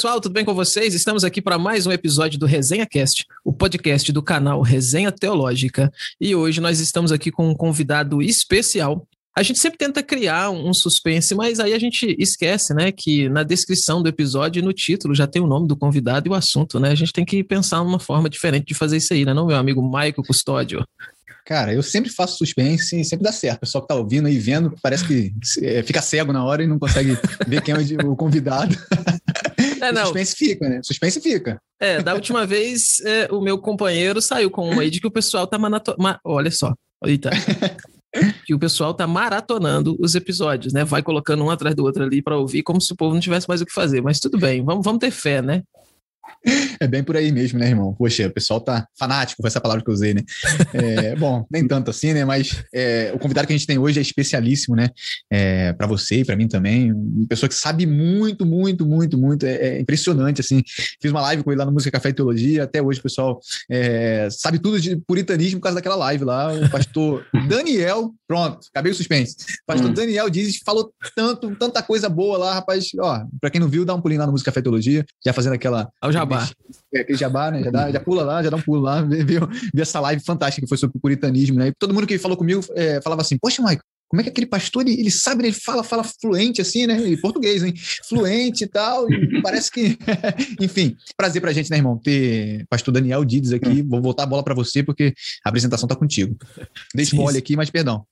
Pessoal, tudo bem com vocês? Estamos aqui para mais um episódio do Resenha Cast, o podcast do canal Resenha Teológica. E hoje nós estamos aqui com um convidado especial. A gente sempre tenta criar um suspense, mas aí a gente esquece, né, que na descrição do episódio e no título já tem o nome do convidado e o assunto, né? A gente tem que pensar numa forma diferente de fazer isso aí, né, não, meu amigo Maico Custódio? Cara, eu sempre faço suspense e sempre dá certo. O pessoal que tá ouvindo e vendo parece que é, fica cego na hora e não consegue ver quem é o convidado. É, não. O suspense fica, né? O suspense fica. É, da última vez, é, o meu companheiro saiu com uma aí de que o pessoal tá maratonando. Ma... Olha só. Eita. que o pessoal tá maratonando os episódios, né? Vai colocando um atrás do outro ali para ouvir, como se o povo não tivesse mais o que fazer. Mas tudo bem, vamos, vamos ter fé, né? É bem por aí mesmo, né, irmão? Poxa, o pessoal tá fanático, foi essa palavra que eu usei, né? É, bom, nem tanto assim, né? Mas é, o convidado que a gente tem hoje é especialíssimo, né? É, para você e para mim também. Uma pessoa que sabe muito, muito, muito, muito. É, é, impressionante, assim. Fiz uma live com ele lá no Música Café e Teologia. Até hoje o pessoal é, sabe tudo de puritanismo por causa daquela live lá. O pastor Daniel, pronto, acabei o suspense. O pastor hum. Daniel diz falou tanto, tanta coisa boa lá, rapaz. Ó, pra quem não viu, dá um pulinho lá no Música Café e Teologia, já fazendo aquela. Ao jabá. É, aquele jabá, né? Já, dá, já pula lá, já dá um pulo lá, viu, essa live fantástica que foi sobre o puritanismo, né? E todo mundo que falou comigo é, falava assim: Poxa, Michael, como é que aquele pastor, ele, ele sabe, ele fala, fala fluente assim, né? Em português, hein? Fluente e tal, e parece que... Enfim, prazer pra gente, né, irmão? Ter pastor Daniel Dides aqui. Vou voltar a bola para você, porque a apresentação tá contigo. Deixa mole aqui, mas perdão.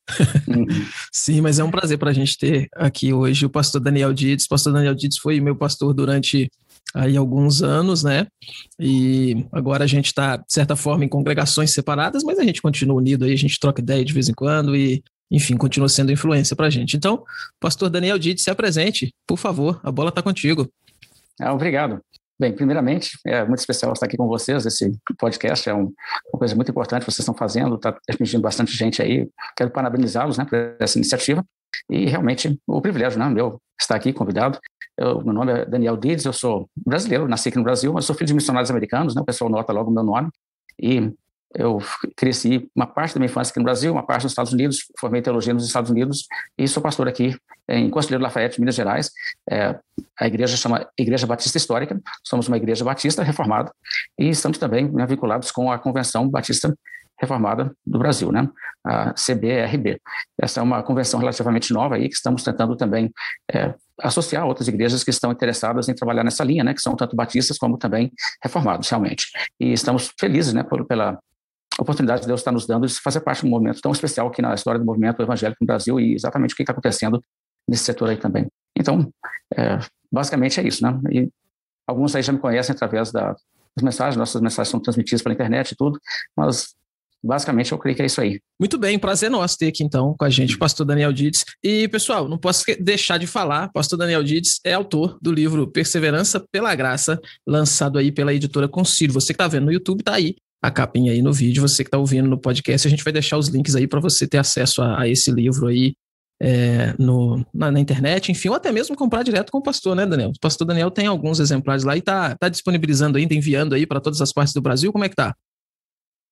Sim, mas é um prazer pra gente ter aqui hoje o pastor Daniel Dides. O pastor Daniel Dides foi meu pastor durante aí alguns anos, né? E agora a gente está, de certa forma, em congregações separadas, mas a gente continua unido aí, a gente troca ideia de vez em quando e, enfim, continua sendo influência para a gente. Então, pastor Daniel Didi, se apresente, por favor, a bola está contigo. Ah, obrigado. Bem, primeiramente, é muito especial estar aqui com vocês. Esse podcast é um, uma coisa muito importante que vocês estão fazendo, está atingindo bastante gente aí. Quero parabenizá-los né, por essa iniciativa. E realmente o privilégio, né, meu, estar aqui convidado. Eu, meu nome é Daniel Dides, eu sou brasileiro, nasci aqui no Brasil, mas sou filho de missionários americanos, né? o pessoal nota logo o meu nome. E eu cresci uma parte da minha infância aqui no Brasil, uma parte nos Estados Unidos, formei teologia nos Estados Unidos e sou pastor aqui em Conselheiro Lafayette, Minas Gerais. É, a igreja chama Igreja Batista Histórica, somos uma igreja batista reformada e estamos também né, vinculados com a Convenção Batista Reformada do Brasil, né? a CBRB. Essa é uma convenção relativamente nova aí que estamos tentando também é, associar outras igrejas que estão interessadas em trabalhar nessa linha, né? que são tanto batistas como também reformados, realmente. E estamos felizes né, por, pela oportunidade que Deus está nos dando de fazer parte de um movimento tão especial aqui na história do movimento evangélico no Brasil e exatamente o que está acontecendo nesse setor aí também. Então, é, basicamente é isso, né? E alguns aí já me conhecem através da, das mensagens, nossas mensagens são transmitidas pela internet e tudo, mas basicamente eu creio que é isso aí. Muito bem, prazer nosso ter aqui então com a gente o pastor Daniel Dides. E pessoal, não posso deixar de falar, pastor Daniel Dides é autor do livro Perseverança pela Graça, lançado aí pela editora Concílio. Você que está vendo no YouTube, tá aí a capinha aí no vídeo, você que está ouvindo no podcast, a gente vai deixar os links aí para você ter acesso a, a esse livro aí é, no, na, na, internet, enfim, ou até mesmo comprar direto com o pastor, né, Daniel? O pastor Daniel tem alguns exemplares lá e tá, tá disponibilizando ainda, enviando aí para todas as partes do Brasil. Como é que tá?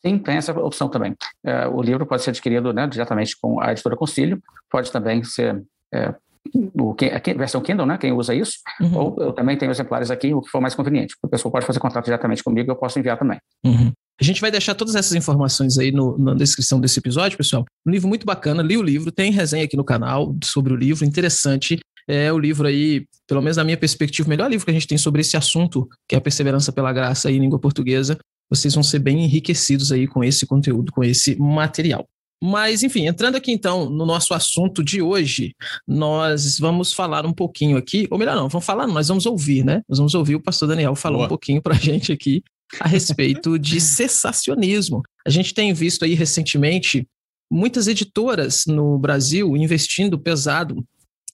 Sim, tem essa opção também. É, o livro pode ser adquirido né, diretamente com a editora Concílio, pode também ser é, o, a versão Kindle, né, quem usa isso, uhum. ou eu também tenho exemplares aqui, o que for mais conveniente. A pessoa pode fazer contato diretamente comigo, eu posso enviar também. Uhum. A gente vai deixar todas essas informações aí no, na descrição desse episódio, pessoal. Um livro muito bacana, li o livro, tem resenha aqui no canal sobre o livro, interessante. É o livro aí, pelo menos na minha perspectiva, o melhor livro que a gente tem sobre esse assunto, que é a perseverança pela graça em língua portuguesa vocês vão ser bem enriquecidos aí com esse conteúdo, com esse material. Mas, enfim, entrando aqui então no nosso assunto de hoje, nós vamos falar um pouquinho aqui, ou melhor, não, vamos falar, nós vamos ouvir, né? Nós vamos ouvir o pastor Daniel falar Boa. um pouquinho para a gente aqui a respeito de cessacionismo. A gente tem visto aí recentemente muitas editoras no Brasil investindo pesado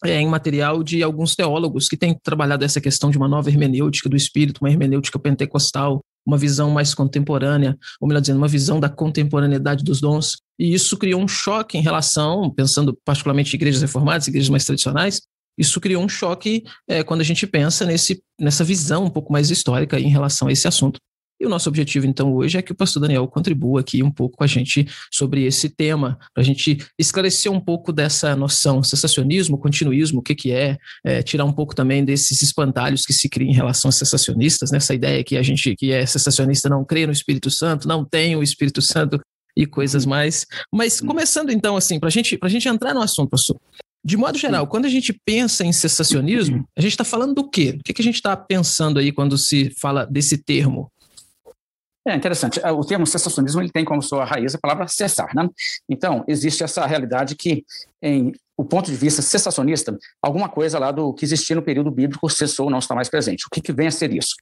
é, em material de alguns teólogos que têm trabalhado essa questão de uma nova hermenêutica do espírito, uma hermenêutica pentecostal, uma visão mais contemporânea, ou melhor dizendo, uma visão da contemporaneidade dos dons. E isso criou um choque em relação, pensando particularmente em igrejas reformadas, igrejas mais tradicionais, isso criou um choque é, quando a gente pensa nesse, nessa visão um pouco mais histórica em relação a esse assunto. E o nosso objetivo, então, hoje é que o pastor Daniel contribua aqui um pouco com a gente sobre esse tema, para a gente esclarecer um pouco dessa noção, sensacionismo, continuismo, o que, que é, é, tirar um pouco também desses espantalhos que se criam em relação a sensacionistas, nessa né? ideia que a gente que é sensacionista não crê no Espírito Santo, não tem o Espírito Santo e coisas mais. Mas começando então, assim, para gente, a gente entrar no assunto, pastor. De modo geral, quando a gente pensa em cessacionismo, a gente está falando do quê? O que, que a gente está pensando aí quando se fala desse termo? É interessante. É, o termo cessacionismo ele tem como sua raiz a palavra cessar, né? Então existe essa realidade que, em o ponto de vista cessacionista, alguma coisa lá do que existia no período bíblico cessou, não está mais presente. O que, que vem a ser isso?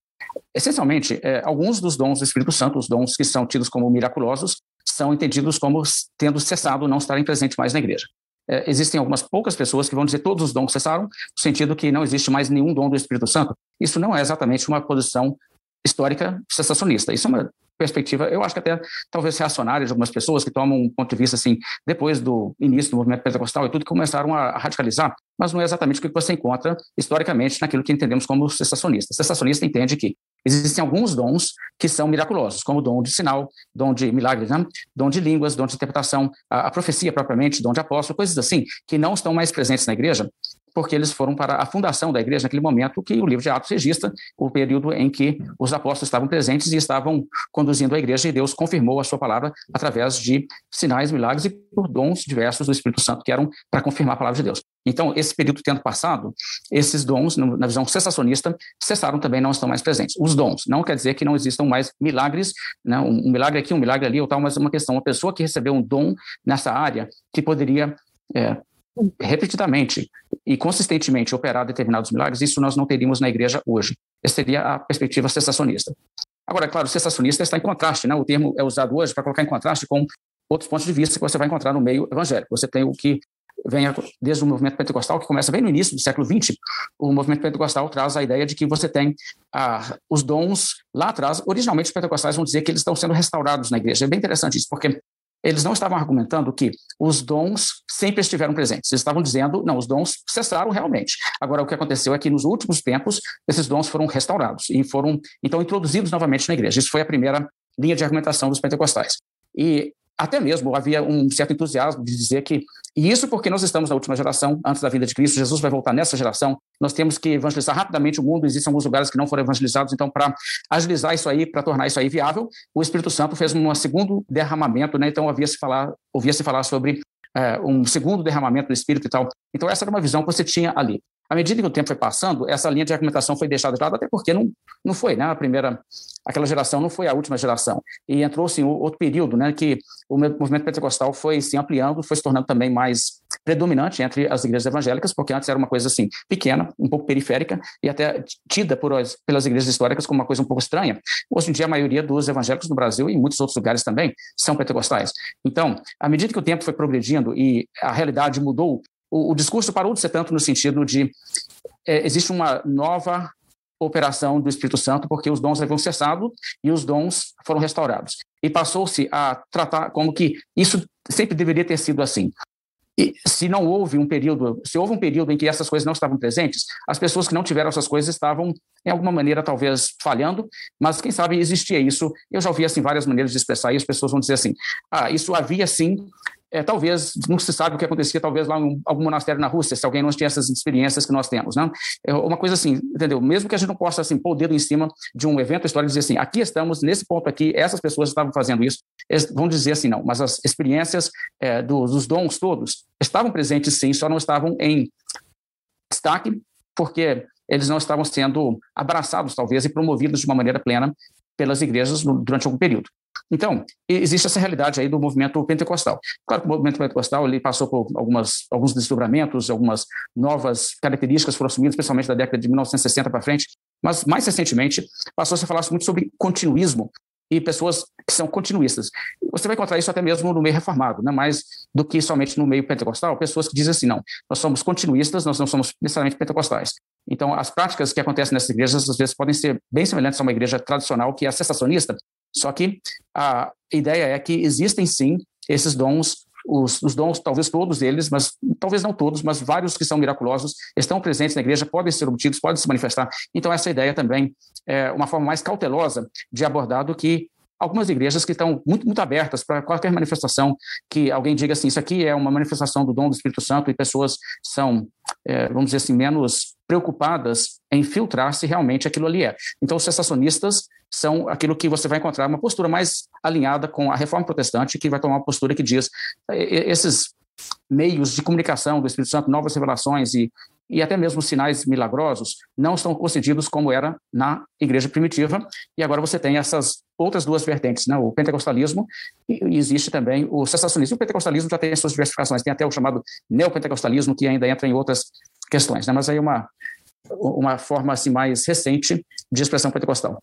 Essencialmente, é, alguns dos dons do Espírito Santo, os dons que são tidos como miraculosos, são entendidos como tendo cessado, não estarem presentes mais na igreja. É, existem algumas poucas pessoas que vão dizer todos os dons cessaram, no sentido que não existe mais nenhum dom do Espírito Santo. Isso não é exatamente uma posição histórica sensacionista. Isso é uma perspectiva, eu acho que até talvez reacionária de algumas pessoas que tomam um ponto de vista assim, depois do início do movimento pentecostal e tudo, que começaram a radicalizar, mas não é exatamente o que você encontra historicamente naquilo que entendemos como sensacionista. Sensacionista entende que existem alguns dons que são miraculosos, como dom de sinal, dom de milagre, né? dom de línguas, dom de interpretação, a, a profecia propriamente, dom de apóstolo, coisas assim, que não estão mais presentes na igreja, porque eles foram para a fundação da igreja naquele momento que o livro de Atos registra o período em que os apóstolos estavam presentes e estavam conduzindo a igreja e Deus confirmou a sua palavra através de sinais, milagres e por dons diversos do Espírito Santo que eram para confirmar a palavra de Deus. Então, esse período tendo passado, esses dons, na visão cessacionista, cessaram também, não estão mais presentes. Os dons, não quer dizer que não existam mais milagres, né? um milagre aqui, um milagre ali ou tal, mas é uma questão, uma pessoa que recebeu um dom nessa área, que poderia é, repetidamente e consistentemente operar determinados milagres, isso nós não teríamos na igreja hoje. Essa seria a perspectiva sensacionista. Agora, é claro, o sensacionista está em contraste, né? o termo é usado hoje para colocar em contraste com outros pontos de vista que você vai encontrar no meio evangélico. Você tem o que vem desde o movimento pentecostal, que começa bem no início do século XX, o movimento pentecostal traz a ideia de que você tem ah, os dons lá atrás. Originalmente, os pentecostais vão dizer que eles estão sendo restaurados na igreja. É bem interessante isso, porque eles não estavam argumentando que os dons sempre estiveram presentes. Eles estavam dizendo, não, os dons cessaram realmente. Agora, o que aconteceu é que nos últimos tempos, esses dons foram restaurados e foram, então, introduzidos novamente na igreja. Isso foi a primeira linha de argumentação dos pentecostais. E até mesmo havia um certo entusiasmo de dizer que, e isso porque nós estamos na última geração, antes da vinda de Cristo, Jesus vai voltar nessa geração, nós temos que evangelizar rapidamente o mundo, existem alguns lugares que não foram evangelizados, então para agilizar isso aí, para tornar isso aí viável, o Espírito Santo fez um segundo derramamento, né? então havia-se falar, ouvia-se falar sobre é, um segundo derramamento do Espírito e tal. Então essa era uma visão que você tinha ali. À medida que o tempo foi passando, essa linha de argumentação foi deixada de lado, até porque não, não foi, né? A primeira, aquela geração não foi a última geração. E entrou, sim, outro período, né? Que o movimento pentecostal foi se ampliando, foi se tornando também mais predominante entre as igrejas evangélicas, porque antes era uma coisa, assim, pequena, um pouco periférica, e até tida por, pelas igrejas históricas como uma coisa um pouco estranha. Hoje em dia, a maioria dos evangélicos no Brasil e em muitos outros lugares também são pentecostais. Então, à medida que o tempo foi progredindo e a realidade mudou, o, discurso parou de ser tanto no sentido de é, existe uma nova operação do Espírito Santo, porque os dons haviam cessado e os dons foram restaurados. E passou-se a tratar como que isso sempre deveria ter sido assim. E se não houve um período, se houve um período em que essas coisas não estavam presentes, as pessoas que não tiveram essas coisas estavam, em alguma maneira, talvez falhando, mas quem sabe existia isso. Eu já ouvi assim várias maneiras de expressar, e as pessoas vão dizer assim: ah, isso havia sim é, talvez, não se sabe o que acontecia, talvez lá em algum monastério na Rússia, se alguém não tinha essas experiências que nós temos, né? É uma coisa assim, entendeu? Mesmo que a gente não possa, assim, pôr o dedo em cima de um evento histórico e dizer assim, aqui estamos, nesse ponto aqui, essas pessoas estavam fazendo isso, eles vão dizer assim, não, mas as experiências é, dos, dos dons todos estavam presentes sim, só não estavam em destaque, porque eles não estavam sendo abraçados, talvez, e promovidos de uma maneira plena pelas igrejas durante algum período. Então, existe essa realidade aí do movimento pentecostal. Claro que o movimento pentecostal ele passou por algumas, alguns desdobramentos, algumas novas características foram assumidas, especialmente da década de 1960 para frente, mas mais recentemente passou-se a falar muito sobre continuismo e pessoas que são continuistas. Você vai encontrar isso até mesmo no meio reformado, né? mais do que somente no meio pentecostal, pessoas que dizem assim, não, nós somos continuistas, nós não somos necessariamente pentecostais. Então, as práticas que acontecem nessas igrejas, às vezes, podem ser bem semelhantes a uma igreja tradicional que é sensacionista, só que a ideia é que existem sim esses dons os, os, dons, talvez todos eles, mas talvez não todos, mas vários que são miraculosos estão presentes na igreja, podem ser obtidos, podem se manifestar. Então, essa ideia também é uma forma mais cautelosa de abordar do que algumas igrejas que estão muito, muito abertas para qualquer manifestação que alguém diga assim, isso aqui é uma manifestação do dom do Espírito Santo e pessoas são, é, vamos dizer assim, menos preocupadas em filtrar se realmente aquilo ali é. Então, os sensacionistas são aquilo que você vai encontrar uma postura mais alinhada com a reforma protestante, que vai tomar uma postura que diz esses meios de comunicação do Espírito Santo, novas revelações e e até mesmo sinais milagrosos não estão concedidos como era na igreja primitiva. E agora você tem essas outras duas vertentes, né? o pentecostalismo e existe também o cessacionismo. O pentecostalismo já tem as suas diversificações, tem até o chamado neopentecostalismo, que ainda entra em outras questões, né? mas aí é uma, uma forma assim, mais recente de expressão pentecostal.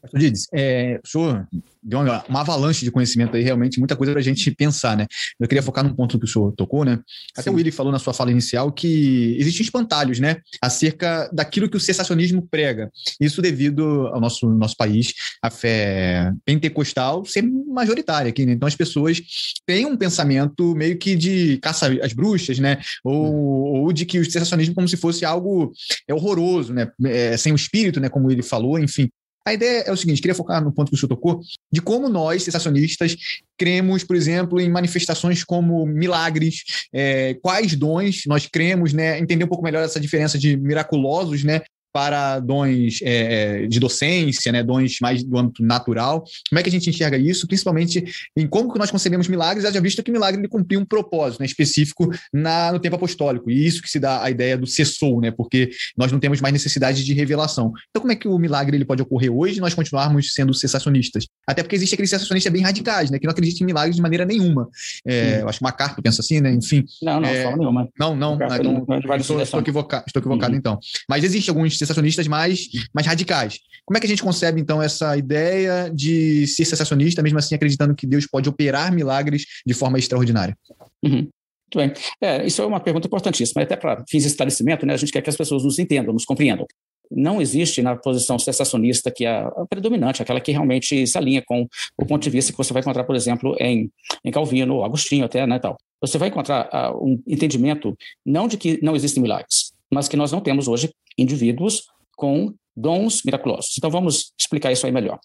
Pastor Dides, é, o senhor deu uma, uma, avalanche de conhecimento aí, realmente, muita coisa para a gente pensar, né? Eu queria focar num ponto que o senhor tocou, né? Até Sim. o Willi falou na sua fala inicial que existem espantalhos, né? Acerca daquilo que o sensacionismo prega. Isso devido ao nosso, nosso país, a fé pentecostal ser majoritária aqui, né? Então as pessoas têm um pensamento meio que de caça às bruxas, né? Ou, hum. ou de que o sensacionismo como se fosse algo é horroroso, né? É, sem o espírito, né? Como ele falou, enfim. A ideia é o seguinte, queria focar no ponto que o senhor tocou, de como nós, sensacionistas, cremos, por exemplo, em manifestações como milagres, é, quais dons nós cremos, né? Entender um pouco melhor essa diferença de miraculosos, né? Para dons é, é, de docência, né, dons mais do âmbito natural. Como é que a gente enxerga isso, principalmente em como que nós concebemos milagres, já visto que o milagre ele cumpriu um propósito né, específico na, no tempo apostólico, e isso que se dá a ideia do cessou, né, porque nós não temos mais necessidade de revelação. Então, como é que o milagre ele pode ocorrer hoje e nós continuarmos sendo sensacionistas? Até porque existe aqueles sensacionistas bem radicais, né, que não acreditam em milagres de maneira nenhuma. É, eu acho que MacArthur pensa assim, né, enfim. Não, não, é, forma nenhuma. Não, não, não, não, não estou, estou, equivocado, estou equivocado uhum. então. Mas existe alguns sensacionistas mais, mais radicais. Como é que a gente concebe, então, essa ideia de ser sensacionista, mesmo assim acreditando que Deus pode operar milagres de forma extraordinária? Uhum. Muito bem. É, isso é uma pergunta importantíssima. Até para fins de esclarecimento, né, a gente quer que as pessoas nos entendam, nos compreendam. Não existe na posição sensacionista que é a predominante, aquela que realmente se alinha com o ponto de vista que você vai encontrar, por exemplo, em, em Calvino, Agostinho até, né, tal. Você vai encontrar uh, um entendimento não de que não existem milagres, mas que nós não temos hoje indivíduos com dons miraculosos. Então vamos explicar isso aí melhor.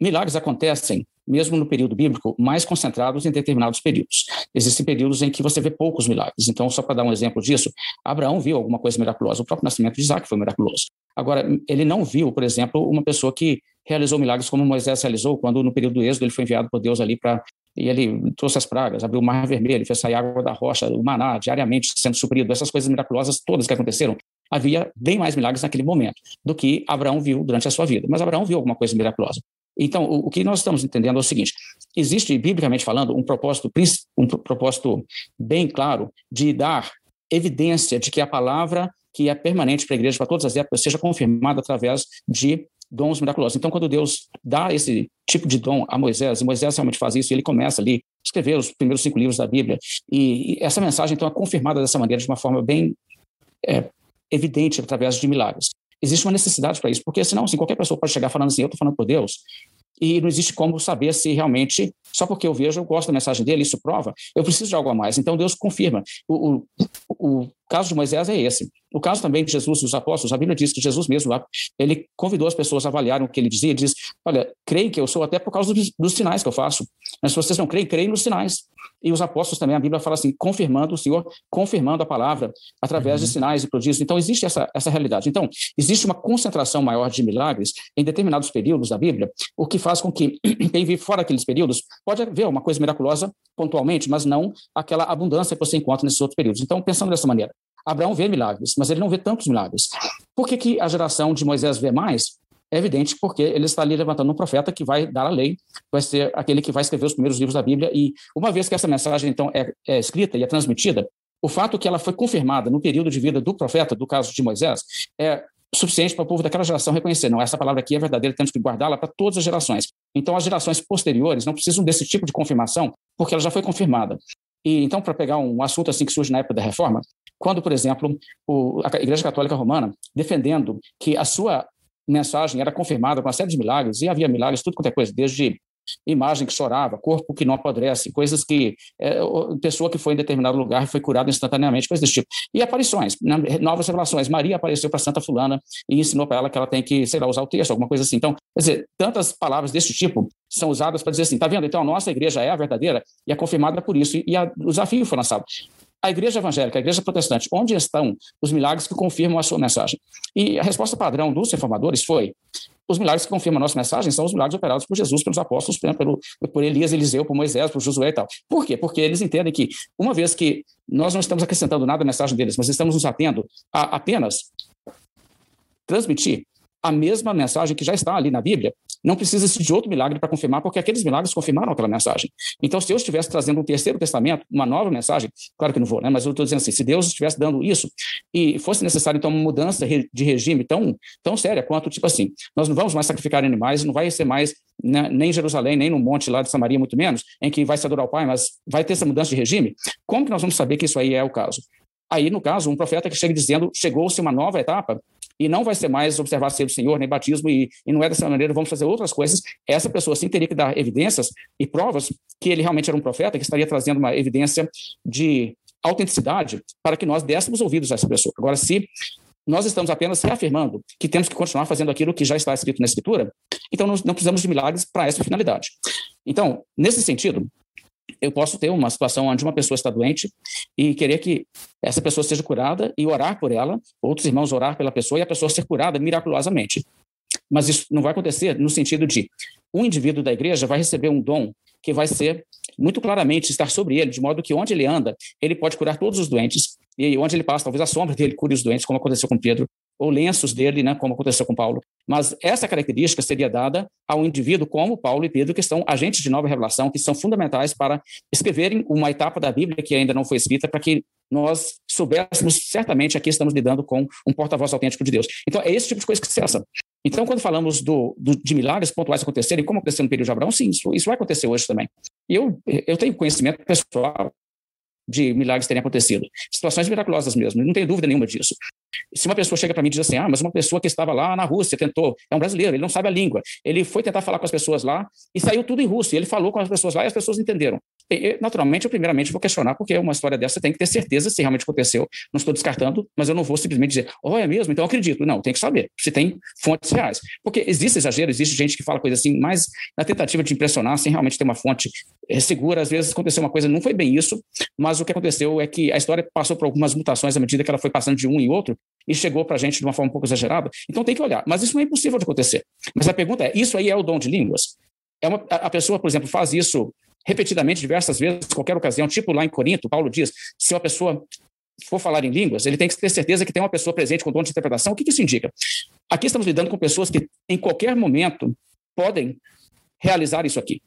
Milagres acontecem, mesmo no período bíblico, mais concentrados em determinados períodos. Existem períodos em que você vê poucos milagres. Então, só para dar um exemplo disso, Abraão viu alguma coisa miraculosa. O próprio nascimento de Isaac foi miraculoso. Agora, ele não viu, por exemplo, uma pessoa que realizou milagres como Moisés realizou, quando no período do Êxodo ele foi enviado por Deus ali para e ele trouxe as pragas, abriu o mar vermelho, fez sair água da rocha, o maná diariamente sendo suprido, essas coisas miraculosas todas que aconteceram, havia bem mais milagres naquele momento do que Abraão viu durante a sua vida. Mas Abraão viu alguma coisa miraculosa. Então, o, que nós estamos entendendo é o seguinte: existe, biblicamente falando, um propósito, um propósito bem claro de dar evidência de que a palavra que é permanente para a igreja, para todas as épocas, seja confirmada através de dons miraculosos. Então, quando Deus dá esse tipo de dom a Moisés, e Moisés realmente faz isso, e ele começa ali a escrever os primeiros cinco livros da Bíblia, e, e essa mensagem, então, é confirmada dessa maneira, de uma forma bem é, evidente através de milagres. Existe uma necessidade para isso, porque senão, assim, qualquer pessoa pode chegar falando assim, eu estou falando por Deus, e não existe como saber se realmente, só porque eu vejo, eu gosto da mensagem dele, isso prova, eu preciso de algo a mais. Então Deus confirma. O, o, o caso de Moisés é esse. O caso também de Jesus e dos apóstolos, a Bíblia diz que Jesus mesmo lá, ele convidou as pessoas a avaliarem o que ele dizia, ele diz, olha, creio que eu sou até por causa dos, dos sinais que eu faço, mas se vocês não creem, creem nos sinais. E os apóstolos também, a Bíblia fala assim, confirmando o Senhor, confirmando a palavra através uhum. de sinais e prodígios. Então, existe essa, essa realidade. Então, existe uma concentração maior de milagres em determinados períodos da Bíblia, o que faz com que quem vive fora daqueles períodos pode haver uma coisa miraculosa pontualmente, mas não aquela abundância que você encontra nesses outros períodos. Então, pensando dessa maneira, Abraão vê milagres, mas ele não vê tantos milagres. Por que, que a geração de Moisés vê mais? É evidente porque ele está ali levantando um profeta que vai dar a lei, vai ser aquele que vai escrever os primeiros livros da Bíblia. E uma vez que essa mensagem, então, é, é escrita e é transmitida, o fato que ela foi confirmada no período de vida do profeta, do caso de Moisés, é suficiente para o povo daquela geração reconhecer, não, essa palavra aqui é verdadeira, temos que guardá-la para todas as gerações. Então, as gerações posteriores não precisam desse tipo de confirmação, porque ela já foi confirmada. E então, para pegar um assunto assim que surge na época da reforma, quando, por exemplo, o, a Igreja Católica Romana, defendendo que a sua mensagem era confirmada com uma série de milagres, e havia milagres, tudo quanto é coisa, desde imagem que chorava, corpo que não apodrece, coisas que é, pessoa que foi em determinado lugar e foi curada instantaneamente, coisas desse tipo. E aparições, novas revelações. Maria apareceu para Santa Fulana e ensinou para ela que ela tem que, sei lá, usar o texto, alguma coisa assim. Então, quer dizer, tantas palavras desse tipo são usadas para dizer assim, tá vendo? Então a nossa igreja é a verdadeira e é confirmada por isso. E a, o desafio foi lançado a igreja evangélica, a igreja protestante, onde estão os milagres que confirmam a sua mensagem? E a resposta padrão dos reformadores foi: os milagres que confirmam a nossa mensagem são os milagres operados por Jesus, pelos apóstolos, pelo, por Elias, Eliseu, por Moisés, por Josué e tal. Por quê? Porque eles entendem que, uma vez que nós não estamos acrescentando nada à mensagem deles, mas estamos nos atendo a apenas transmitir a mesma mensagem que já está ali na Bíblia, não precisa de outro milagre para confirmar, porque aqueles milagres confirmaram aquela mensagem. Então, se eu estivesse trazendo um terceiro testamento, uma nova mensagem, claro que não vou, né? mas eu estou dizendo assim, se Deus estivesse dando isso e fosse necessário, então, uma mudança de regime tão, tão séria quanto, tipo assim, nós não vamos mais sacrificar animais, não vai ser mais né, nem em Jerusalém, nem no monte lá de Samaria, muito menos, em que vai se adorar o Pai, mas vai ter essa mudança de regime, como que nós vamos saber que isso aí é o caso? Aí, no caso, um profeta que chega dizendo, chegou-se uma nova etapa, e não vai ser mais observar ser do Senhor, nem batismo, e, e não é dessa maneira, vamos fazer outras coisas. Essa pessoa sim teria que dar evidências e provas que ele realmente era um profeta, que estaria trazendo uma evidência de autenticidade para que nós dessemos ouvidos a essa pessoa. Agora, se nós estamos apenas reafirmando que temos que continuar fazendo aquilo que já está escrito na Escritura, então não precisamos de milagres para essa finalidade. Então, nesse sentido, eu posso ter uma situação onde uma pessoa está doente e querer que essa pessoa seja curada e orar por ela, outros irmãos orar pela pessoa e a pessoa ser curada miraculosamente. Mas isso não vai acontecer no sentido de um indivíduo da igreja vai receber um dom que vai ser muito claramente estar sobre ele, de modo que onde ele anda, ele pode curar todos os doentes, e onde ele passa, talvez a sombra dele cure os doentes, como aconteceu com Pedro, ou lenços dele, né, como aconteceu com Paulo. Mas essa característica seria dada ao indivíduo como Paulo e Pedro, que são agentes de nova revelação, que são fundamentais para escreverem uma etapa da Bíblia que ainda não foi escrita, para que nós soubéssemos certamente aqui estamos lidando com um porta-voz autêntico de Deus. Então, é esse tipo de coisa que cessa. Então, quando falamos do, do, de milagres pontuais acontecerem, como aconteceu no período de Abraão, sim, isso, isso vai acontecer hoje também. E eu, eu tenho conhecimento pessoal de milagres terem acontecido. Situações miraculosas mesmo, não tenho dúvida nenhuma disso. Se uma pessoa chega para mim e diz assim, ah, mas uma pessoa que estava lá na Rússia tentou, é um brasileiro, ele não sabe a língua, ele foi tentar falar com as pessoas lá e saiu tudo em russo, ele falou com as pessoas lá e as pessoas entenderam. Naturalmente, eu primeiramente vou questionar, porque uma história dessa tem que ter certeza se realmente aconteceu. Não estou descartando, mas eu não vou simplesmente dizer, oh, é mesmo? Então eu acredito. Não, tem que saber se tem fontes reais. Porque existe exagero, existe gente que fala coisa assim, mas na tentativa de impressionar, sem realmente ter uma fonte é, segura, às vezes aconteceu uma coisa, não foi bem isso, mas o que aconteceu é que a história passou por algumas mutações à medida que ela foi passando de um em outro, e chegou para a gente de uma forma um pouco exagerada. Então tem que olhar. Mas isso não é impossível de acontecer. Mas a pergunta é: isso aí é o dom de línguas? É uma, a pessoa, por exemplo, faz isso repetidamente, diversas vezes, qualquer ocasião, tipo lá em Corinto, Paulo diz: se uma pessoa for falar em línguas, ele tem que ter certeza que tem uma pessoa presente com dom de interpretação. O que, isso indica? Aqui estamos lidando com pessoas que, em qualquer momento, podem realizar isso aqui.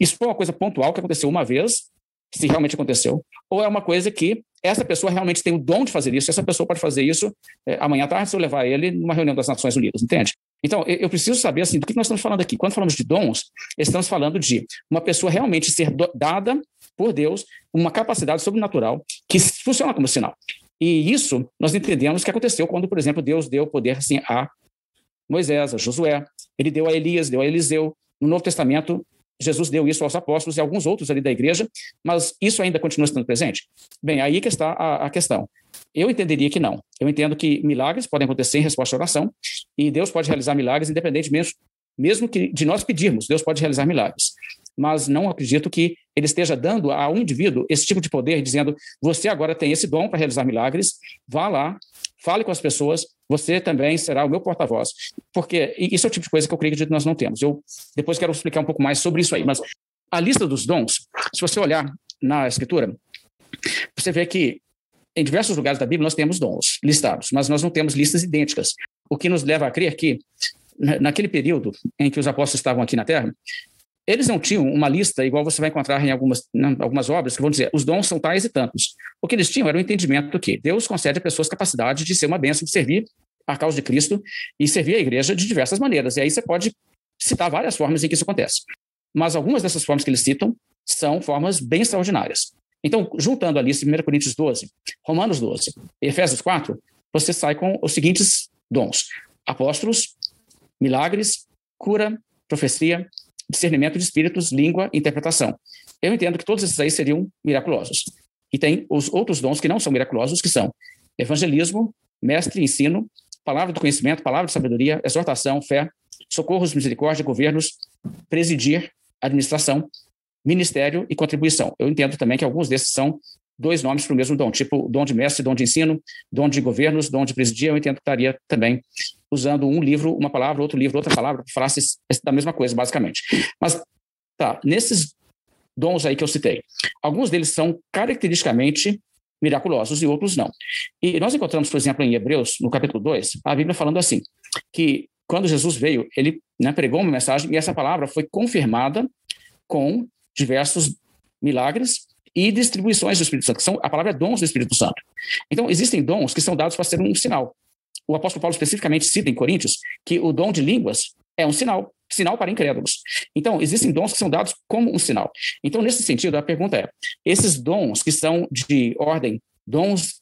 Isso foi uma coisa pontual que aconteceu uma vez, se realmente aconteceu, ou é uma coisa que essa pessoa realmente tem o dom de fazer isso, essa pessoa pode fazer isso é, amanhã à tarde se eu levar ele numa reunião das Nações Unidas, entende? Então, eu preciso saber assim, do que nós estamos falando aqui. Quando falamos de dons, estamos falando de uma pessoa realmente ser dada por Deus uma capacidade sobrenatural que funciona como sinal. E isso nós entendemos que aconteceu quando, por exemplo, Deus deu poder assim, a Moisés, a Josué, ele deu a Elias, deu a Eliseu. No Novo Testamento, Jesus deu isso aos apóstolos e alguns outros ali da igreja, mas isso ainda continua estando presente? Bem, aí que está a, a questão. Eu entenderia que não. Eu entendo que milagres podem acontecer em resposta à oração e Deus pode realizar milagres independentemente mesmo que de nós pedirmos, Deus pode realizar milagres. Mas não acredito que ele esteja dando a um indivíduo esse tipo de poder, dizendo: você agora tem esse dom para realizar milagres, vá lá, fale com as pessoas, você também será o meu porta-voz. Porque isso é o tipo de coisa que eu creio que nós não temos. Eu depois quero explicar um pouco mais sobre isso aí. Mas a lista dos dons, se você olhar na Escritura, você vê que em diversos lugares da Bíblia nós temos dons listados, mas nós não temos listas idênticas. O que nos leva a crer que, naquele período em que os apóstolos estavam aqui na Terra, eles não tinham uma lista igual você vai encontrar em algumas, né, algumas obras que vão dizer os dons são tais e tantos. O que eles tinham era o entendimento que Deus concede a pessoas capacidade de ser uma bênção, de servir a causa de Cristo e servir a igreja de diversas maneiras. E aí você pode citar várias formas em que isso acontece. Mas algumas dessas formas que eles citam são formas bem extraordinárias. Então, juntando a lista 1 Coríntios 12, Romanos 12 e Efésios 4, você sai com os seguintes dons: apóstolos, milagres, cura, profecia, discernimento de espíritos, língua interpretação. Eu entendo que todos esses aí seriam miraculosos. E tem os outros dons que não são miraculosos, que são evangelismo, mestre, ensino, palavra do conhecimento, palavra de sabedoria, exortação, fé, socorros, misericórdia, governos, presidir, administração, ministério e contribuição. Eu entendo também que alguns desses são dois nomes para o mesmo dom, tipo dom de mestre, dom de ensino, dom de governos, dom de presidir, eu entendo que estaria também usando um livro, uma palavra, outro livro, outra palavra, para falar da mesma coisa, basicamente. Mas, tá, nesses dons aí que eu citei, alguns deles são caracteristicamente miraculosos e outros não. E nós encontramos, por exemplo, em Hebreus, no capítulo 2, a Bíblia falando assim, que quando Jesus veio, ele né, pregou uma mensagem e essa palavra foi confirmada com diversos milagres e distribuições do Espírito Santo, que são, a palavra é dons do Espírito Santo. Então, existem dons que são dados para ser um sinal. O apóstolo Paulo especificamente cita em Coríntios que o dom de línguas é um sinal, sinal para incrédulos. Então, existem dons que são dados como um sinal. Então, nesse sentido, a pergunta é: esses dons que são de ordem, dons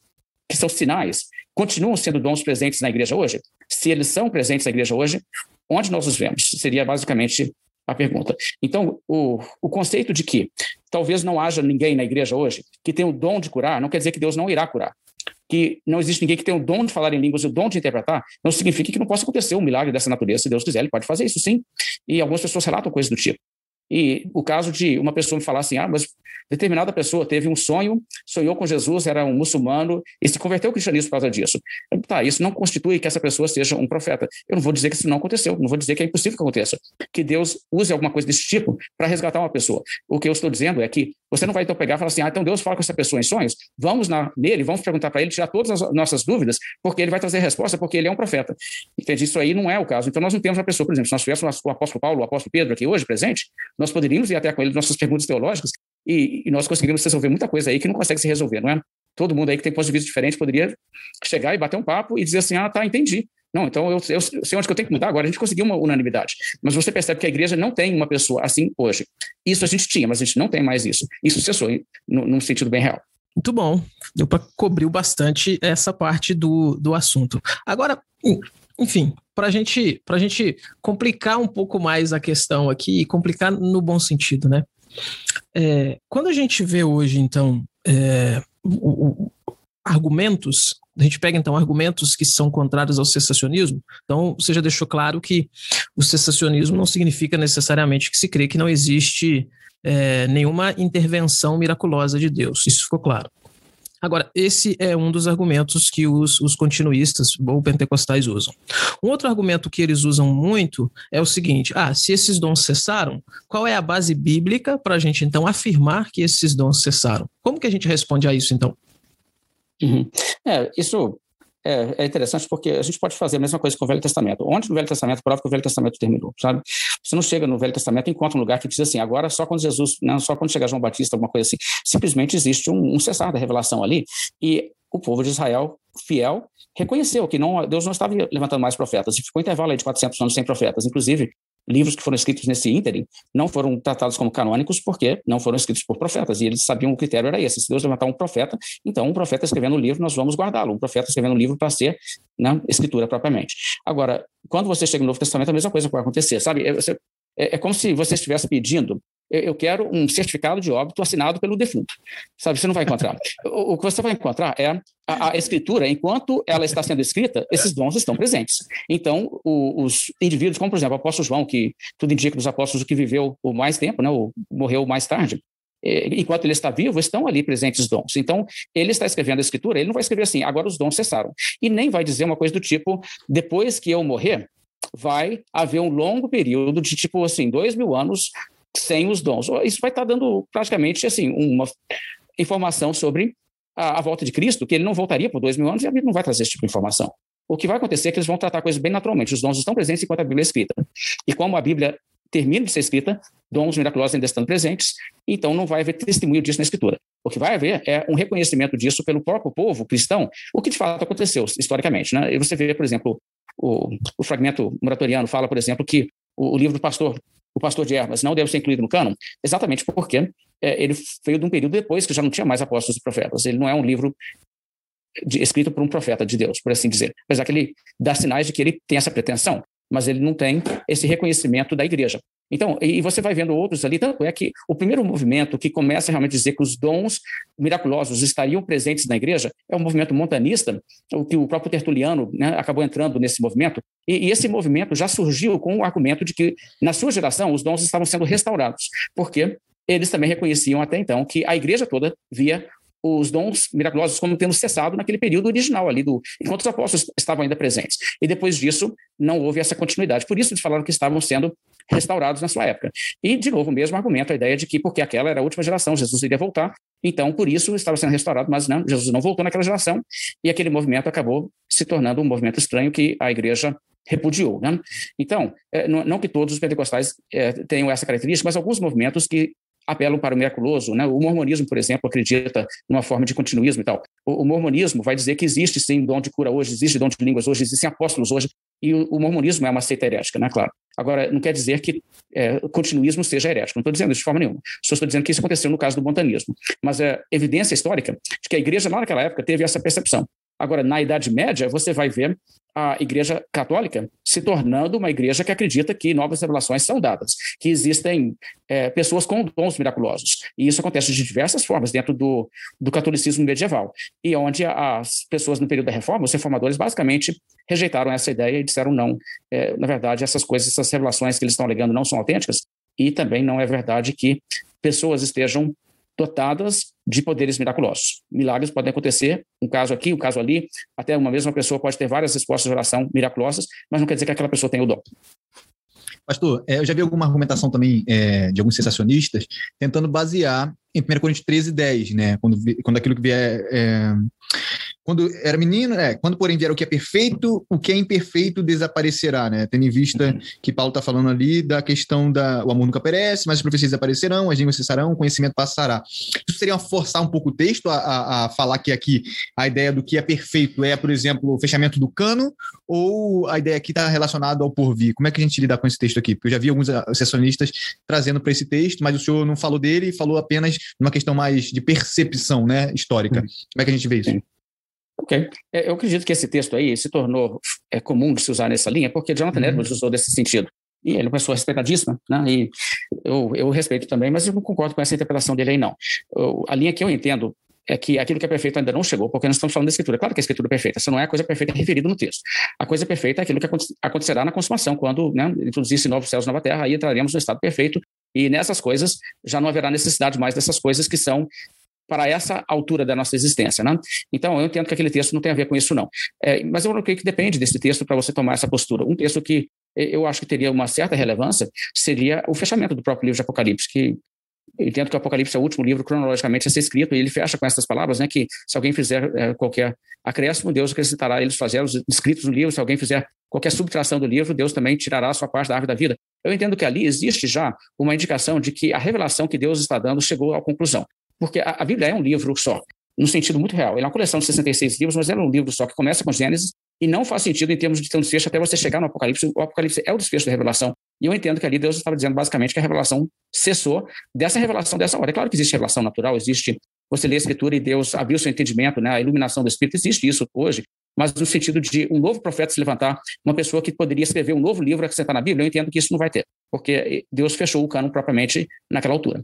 que são sinais, continuam sendo dons presentes na igreja hoje? Se eles são presentes na igreja hoje, onde nós os vemos? Seria basicamente a pergunta. Então, o, o conceito de que talvez não haja ninguém na igreja hoje que tenha o dom de curar, não quer dizer que Deus não irá curar. Que não existe ninguém que tenha o dom de falar em línguas e o dom de interpretar, não significa que não possa acontecer um milagre dessa natureza. Se Deus quiser, ele pode fazer isso sim. E algumas pessoas relatam coisas do tipo. E o caso de uma pessoa me falar assim: ah, mas determinada pessoa teve um sonho, sonhou com Jesus, era um muçulmano e se converteu ao cristianismo por causa disso. Tá, isso não constitui que essa pessoa seja um profeta. Eu não vou dizer que isso não aconteceu, não vou dizer que é impossível que aconteça, que Deus use alguma coisa desse tipo para resgatar uma pessoa. O que eu estou dizendo é que você não vai então pegar e falar assim: ah, então Deus fala com essa pessoa em sonhos, vamos na, nele, vamos perguntar para ele, tirar todas as nossas dúvidas, porque ele vai trazer resposta, porque ele é um profeta. Entende? Isso aí não é o caso. Então nós não temos uma pessoa, por exemplo, se nós tivéssemos o apóstolo Paulo, o apóstolo Pedro aqui hoje presente, nós poderíamos ir até com ele nossas perguntas teológicas e, e, nós conseguiríamos resolver muita coisa aí que não consegue se resolver, não é? Todo mundo aí que tem pontos de vista diferentes poderia chegar e bater um papo e dizer assim, ah, tá, entendi. Não, então eu, eu sei onde que eu tenho que mudar agora. A gente conseguiu uma unanimidade. Mas você percebe que a igreja não tem uma pessoa assim hoje. Isso a gente tinha, mas a gente não tem mais isso. Isso cessou, no, num sentido bem real. Muito bom. Deu para cobrir bastante essa parte do, do assunto. Agora, enfim, para gente, a gente complicar um pouco mais a questão aqui, e complicar no bom sentido, né? É, quando a gente vê hoje, então, é, o, o, argumentos, a gente pega então argumentos que são contrários ao cessacionismo, então você já deixou claro que o cessacionismo não significa necessariamente que se crê que não existe é, nenhuma intervenção miraculosa de Deus, isso ficou claro. Agora, esse é um dos argumentos que os, os continuistas ou pentecostais usam. Um outro argumento que eles usam muito é o seguinte: ah, se esses dons cessaram, qual é a base bíblica para a gente então afirmar que esses dons cessaram? Como que a gente responde a isso então? Uhum. É, isso é, é, interessante porque a gente pode fazer a mesma coisa com o Velho Testamento. Onde no Velho Testamento prova que o Velho Testamento terminou, sabe? Você não chega no Velho Testamento e encontra um lugar que diz assim, agora só quando Jesus, não só quando chegar João Batista, alguma coisa assim. Simplesmente existe um, um cessar da revelação ali e o povo de Israel fiel reconheceu que não, Deus não estava levantando mais profetas e ficou um intervalo aí de 400 anos sem profetas. Inclusive, livros que foram escritos nesse ínterim não foram tratados como canônicos porque não foram escritos por profetas, e eles sabiam o critério era esse, se Deus levantar um profeta, então um profeta escrevendo um livro, nós vamos guardá-lo, um profeta escrevendo um livro para ser né, escritura propriamente. Agora, quando você chega no Novo Testamento, a mesma coisa vai acontecer, sabe? É, é, é como se você estivesse pedindo eu quero um certificado de óbito assinado pelo defunto. Sabe, você não vai encontrar. o, que você vai encontrar é a, a, escritura, enquanto ela está sendo escrita, esses dons estão presentes. Então, o, os indivíduos, como por exemplo o apóstolo João, que tudo indica dos apóstolos que viveu o mais tempo, né, o, morreu mais tarde, é, enquanto ele está vivo, estão ali presentes os dons. Então, ele está escrevendo a escritura, ele não vai escrever assim, agora os dons cessaram. E nem vai dizer uma coisa do tipo, depois que eu morrer, vai haver um longo período de tipo assim, dois mil anos sem os dons. Isso vai estar dando praticamente assim uma informação sobre a, a, volta de Cristo, que ele não voltaria por dois mil anos e a Bíblia não vai trazer esse tipo de informação. O que vai acontecer é que eles vão tratar coisas bem naturalmente. Os dons estão presentes enquanto a Bíblia é escrita. E como a Bíblia termina de ser escrita, dons miraculosos ainda estão presentes, então não vai haver testemunho disso na Escritura. O que vai haver é um reconhecimento disso pelo próprio povo cristão, o que de fato aconteceu historicamente. Né? E você vê, por exemplo, o, o fragmento moratoriano fala, por exemplo, que o, livro do pastor o pastor de Hermas não deve ser incluído no cânon, exatamente porque é, ele veio de um período depois que já não tinha mais apóstolos e profetas. Ele não é um livro de, escrito por um profeta de Deus, por assim dizer. Apesar que ele dá sinais de que ele tem essa pretensão. Mas ele não tem esse reconhecimento da igreja. Então, e você vai vendo outros ali, tanto é que o primeiro movimento que começa a realmente dizer que os dons miraculosos estariam presentes na igreja é o movimento montanista, o que o próprio Tertuliano né, acabou entrando nesse movimento, e, e, esse movimento já surgiu com o argumento de que, na sua geração, os dons estavam sendo restaurados, porque eles também reconheciam até então que a igreja toda via os dons miraculosos como tendo cessado naquele período original ali do enquanto os apóstolos estavam ainda presentes. E depois disso não houve essa continuidade. Por isso eles falaram que estavam sendo restaurados na sua época. E de novo o mesmo argumento, a ideia de que porque aquela era a última geração, Jesus iria voltar, então por isso estava sendo restaurado, mas não, Jesus não voltou naquela geração e aquele movimento acabou se tornando um movimento estranho que a igreja repudiou. Né? Então, é, não, que todos os pentecostais é, tenham essa característica, mas alguns movimentos que apelam para o miraculoso. Né? O mormonismo, por exemplo, acredita numa forma de continuismo e tal. O, o, mormonismo vai dizer que existe sim dom de cura hoje, existe dom de línguas hoje, existem apóstolos hoje, e o, o mormonismo é uma seita herética, né? Claro. Agora, não quer dizer que é, continuismo seja herético, não estou dizendo isso de forma nenhuma. Só estou dizendo que isso aconteceu no caso do montanismo. Mas é evidência histórica de que a igreja lá naquela época teve essa percepção. Agora, na Idade Média, você vai ver a Igreja Católica se tornando uma igreja que acredita que novas revelações são dadas, que existem é, pessoas com dons miraculosos. E isso acontece de diversas formas dentro do, do catolicismo medieval, e onde as pessoas no período da Reforma, os reformadores, basicamente rejeitaram essa ideia e disseram não. É, na verdade, essas coisas, essas revelações que eles estão alegando não são autênticas, e também não é verdade que pessoas estejam dotadas de poderes miraculosos. Milagres podem acontecer, um caso aqui, um caso ali, até uma mesma pessoa pode ter várias respostas de oração miraculosas, mas não quer dizer que aquela pessoa tenha o dom. Pastor, é, eu já vi alguma argumentação também é, de alguns sensacionistas tentando basear em 1 Coríntios 13, 10, né? Quando, quando aquilo que vier. É, quando era menino, é, quando porém vier o que é perfeito, o que é imperfeito desaparecerá, né? Tendo em vista que Paulo está falando ali da questão da o amor nunca perece, mas as profecias desaparecerão, as línguas cessarão, o conhecimento passará. Isso seria forçar um pouco o texto a, a, a, falar que aqui a ideia do que é perfeito é, por exemplo, o fechamento do cano, ou a ideia aqui está relacionada ao porvir? Como é que a gente lida com esse texto aqui? Porque eu já vi alguns sessionistas trazendo para esse texto, mas o senhor não falou dele, falou apenas numa questão mais de percepção, né, histórica. Como é que a gente vê isso? Ok. É, eu acredito que esse texto aí se tornou é, comum de se usar nessa linha, porque Jonathan uhum. Edwards usou desse sentido. E ele é uma pessoa respeitadíssima, né? E eu, eu respeito também, mas eu não concordo com essa interpretação dele aí, não. Eu, a linha que eu entendo é que aquilo que é perfeito ainda não chegou, porque nós estamos falando da escritura. Claro que a escritura é perfeita, essa não é a coisa perfeita referida no texto. A coisa perfeita é aquilo que acontecerá na consumação, quando né, introduzir-se novos céus, nova terra, aí entraremos no estado perfeito, e nessas coisas já não haverá necessidade mais dessas coisas que são para essa altura da nossa existência. Né? Então, eu entendo que aquele texto não tem a ver com isso, não. É, mas eu creio que depende desse texto para você tomar essa postura. Um texto que eu acho que teria uma certa relevância seria o fechamento do próprio livro de Apocalipse, que entendo que o Apocalipse é o último livro cronologicamente a ser escrito, e ele fecha com essas palavras, né, que se alguém fizer é, qualquer acréscimo, Deus acrescentará eles fazer os escritos no livro, se alguém fizer qualquer subtração do livro, Deus também tirará a sua parte da árvore da vida. Eu entendo que ali existe já uma indicação de que a revelação que Deus está dando chegou à conclusão. Porque a, a Bíblia é um livro só, no sentido muito real. Ele é uma coleção de 66 livros, mas ela é um livro só que começa com Gênesis e não faz sentido em termos de ter um desfecho até você chegar no Apocalipse. O Apocalipse é o desfecho da revelação. E eu entendo que ali Deus estava dizendo basicamente que a revelação cessou dessa revelação dessa hora. É claro que existe revelação natural, existe você lê a Escritura e Deus abriu seu entendimento, né? a iluminação do Espírito, existe isso hoje, mas no sentido de um novo profeta se levantar, uma pessoa que poderia escrever um novo livro acrescentar na Bíblia, eu entendo que isso não vai ter, porque Deus fechou o cano propriamente naquela altura.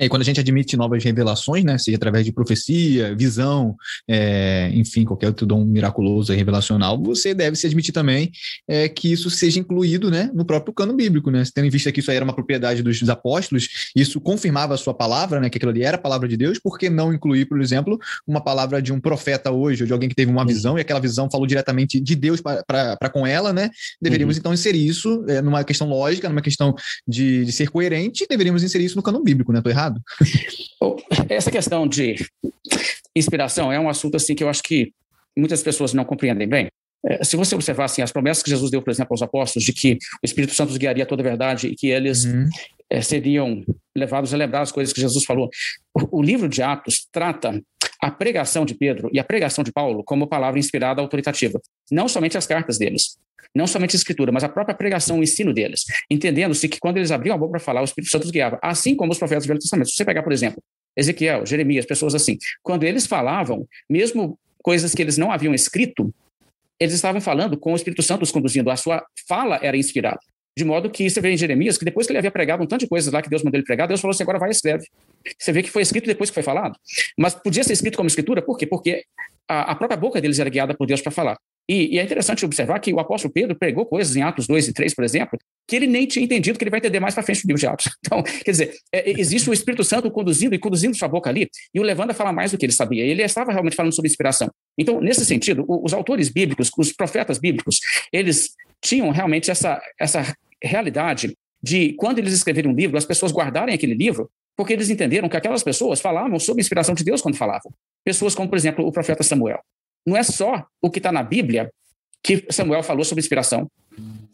É, e quando a gente admite novas revelações, né, seja através de profecia, visão, é, enfim, qualquer outro dom miraculoso revelacional, você deve se admitir também é, que isso seja incluído né, no próprio cano bíblico. Né? Tendo em vista que isso aí era uma propriedade dos, dos apóstolos, isso confirmava a sua palavra, né, que aquilo ali era a palavra de Deus, por que não incluir, por exemplo, uma palavra de um profeta hoje, ou de alguém que teve uma visão, e aquela visão falou diretamente de Deus para com ela, né? Deveríamos uhum. então inserir isso é, numa questão lógica, numa questão de, de ser coerente, deveríamos inserir isso no cano bíblico, né? Estou errado? Errado? Essa questão de inspiração é um assunto assim que eu acho que muitas pessoas não compreendem bem. É, se você observar assim, as promessas que Jesus deu, por exemplo, aos apóstolos, de que o Espírito Santo os guiaria toda a verdade e que eles uhum. é, seriam levados a lembrar as coisas que Jesus falou. O, o, livro de Atos trata a pregação de Pedro e a pregação de Paulo como palavra inspirada autoritativa. Não somente as cartas deles, não somente a escritura, mas a própria pregação, o ensino deles, entendendo-se que quando eles abriam a boca para falar, o Espírito Santo os guiava, assim como os profetas do Velho Testamento. Se você pegar, por exemplo, Ezequiel, Jeremias, pessoas assim, quando eles falavam, mesmo coisas que eles não haviam escrito, eles estavam falando com o Espírito Santo os conduzindo, a sua fala era inspirada. De modo que você vê em Jeremias que depois que ele havia pregado um tanto de coisas lá que Deus mandou ele pregar, Deus falou assim: agora vai e escreve. Você vê que foi escrito depois que foi falado. Mas podia ser escrito como escritura, por quê? Porque a, a própria boca deles era guiada por Deus para falar. E, e, é interessante observar que o apóstolo Pedro pregou coisas em Atos 2 e 3, por exemplo, que ele nem tinha entendido, que ele vai entender mais para frente no livro de Atos. Então, quer dizer, é, é, existe o Espírito Santo conduzindo e conduzindo sua boca ali, e o levando a falar mais do que ele sabia. Ele estava realmente falando sobre inspiração. Então, nesse sentido, os autores bíblicos, os profetas bíblicos, eles tinham realmente essa, essa realidade de, quando eles escreverem um livro, as pessoas guardarem aquele livro, porque eles entenderam que aquelas pessoas falavam sobre a inspiração de Deus quando falavam. Pessoas como, por exemplo, o profeta Samuel. Não é só o que está na Bíblia que Samuel falou sobre inspiração.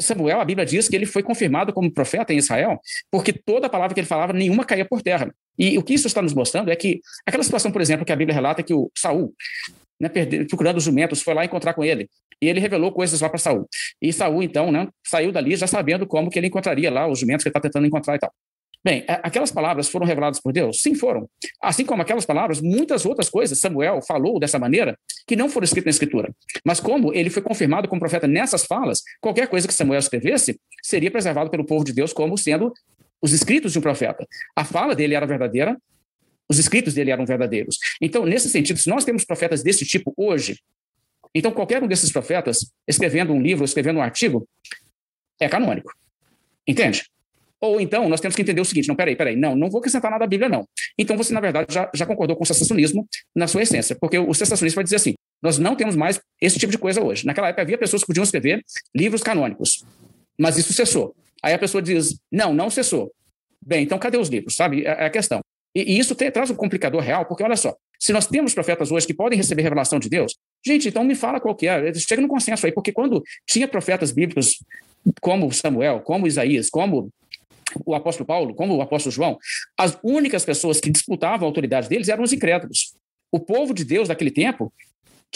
Samuel, a Bíblia diz que ele foi confirmado como profeta em Israel, porque toda palavra que ele falava, nenhuma caía por terra. E o que isso está nos mostrando é que aquela situação, por exemplo, que a Bíblia relata que o Saul, né, procurando os jumentos, foi lá encontrar com ele. E ele revelou coisas lá para Saul. E Saul, então, né, saiu dali já sabendo como que ele encontraria lá os jumentos que ele está tentando encontrar e tal. Bem, aquelas palavras foram reveladas por Deus? Sim, foram. Assim como aquelas palavras, muitas outras coisas Samuel falou dessa maneira que não foram escritas na Escritura. Mas como ele foi confirmado como profeta nessas falas, qualquer coisa que Samuel escrevesse seria preservado pelo povo de Deus como sendo os escritos de um profeta. A fala dele era verdadeira, os escritos dele eram verdadeiros. Então, nesse sentido, se nós temos profetas desse tipo hoje, então qualquer um desses profetas escrevendo um livro, escrevendo um artigo, é canônico. Entende? Ou então, nós temos que entender o seguinte: não, peraí, peraí, não, não vou acrescentar nada à Bíblia, não. Então você, na verdade, já, já concordou com o sensacionismo na sua essência, porque o sensacionismo vai dizer assim: nós não temos mais esse tipo de coisa hoje. Naquela época havia pessoas que podiam escrever livros canônicos, mas isso cessou. Aí a pessoa diz: não, não cessou. Bem, então cadê os livros? Sabe? É, é a questão. E, e isso tem, traz um complicador real, porque olha só: se nós temos profetas hoje que podem receber revelação de Deus, gente, então me fala qual que é. Chega no consenso aí, porque quando tinha profetas bíblicos como Samuel, como Isaías, como o apóstolo Paulo, como o apóstolo João, as únicas pessoas que disputavam a autoridade deles eram os incrédulos. O povo de Deus daquele tempo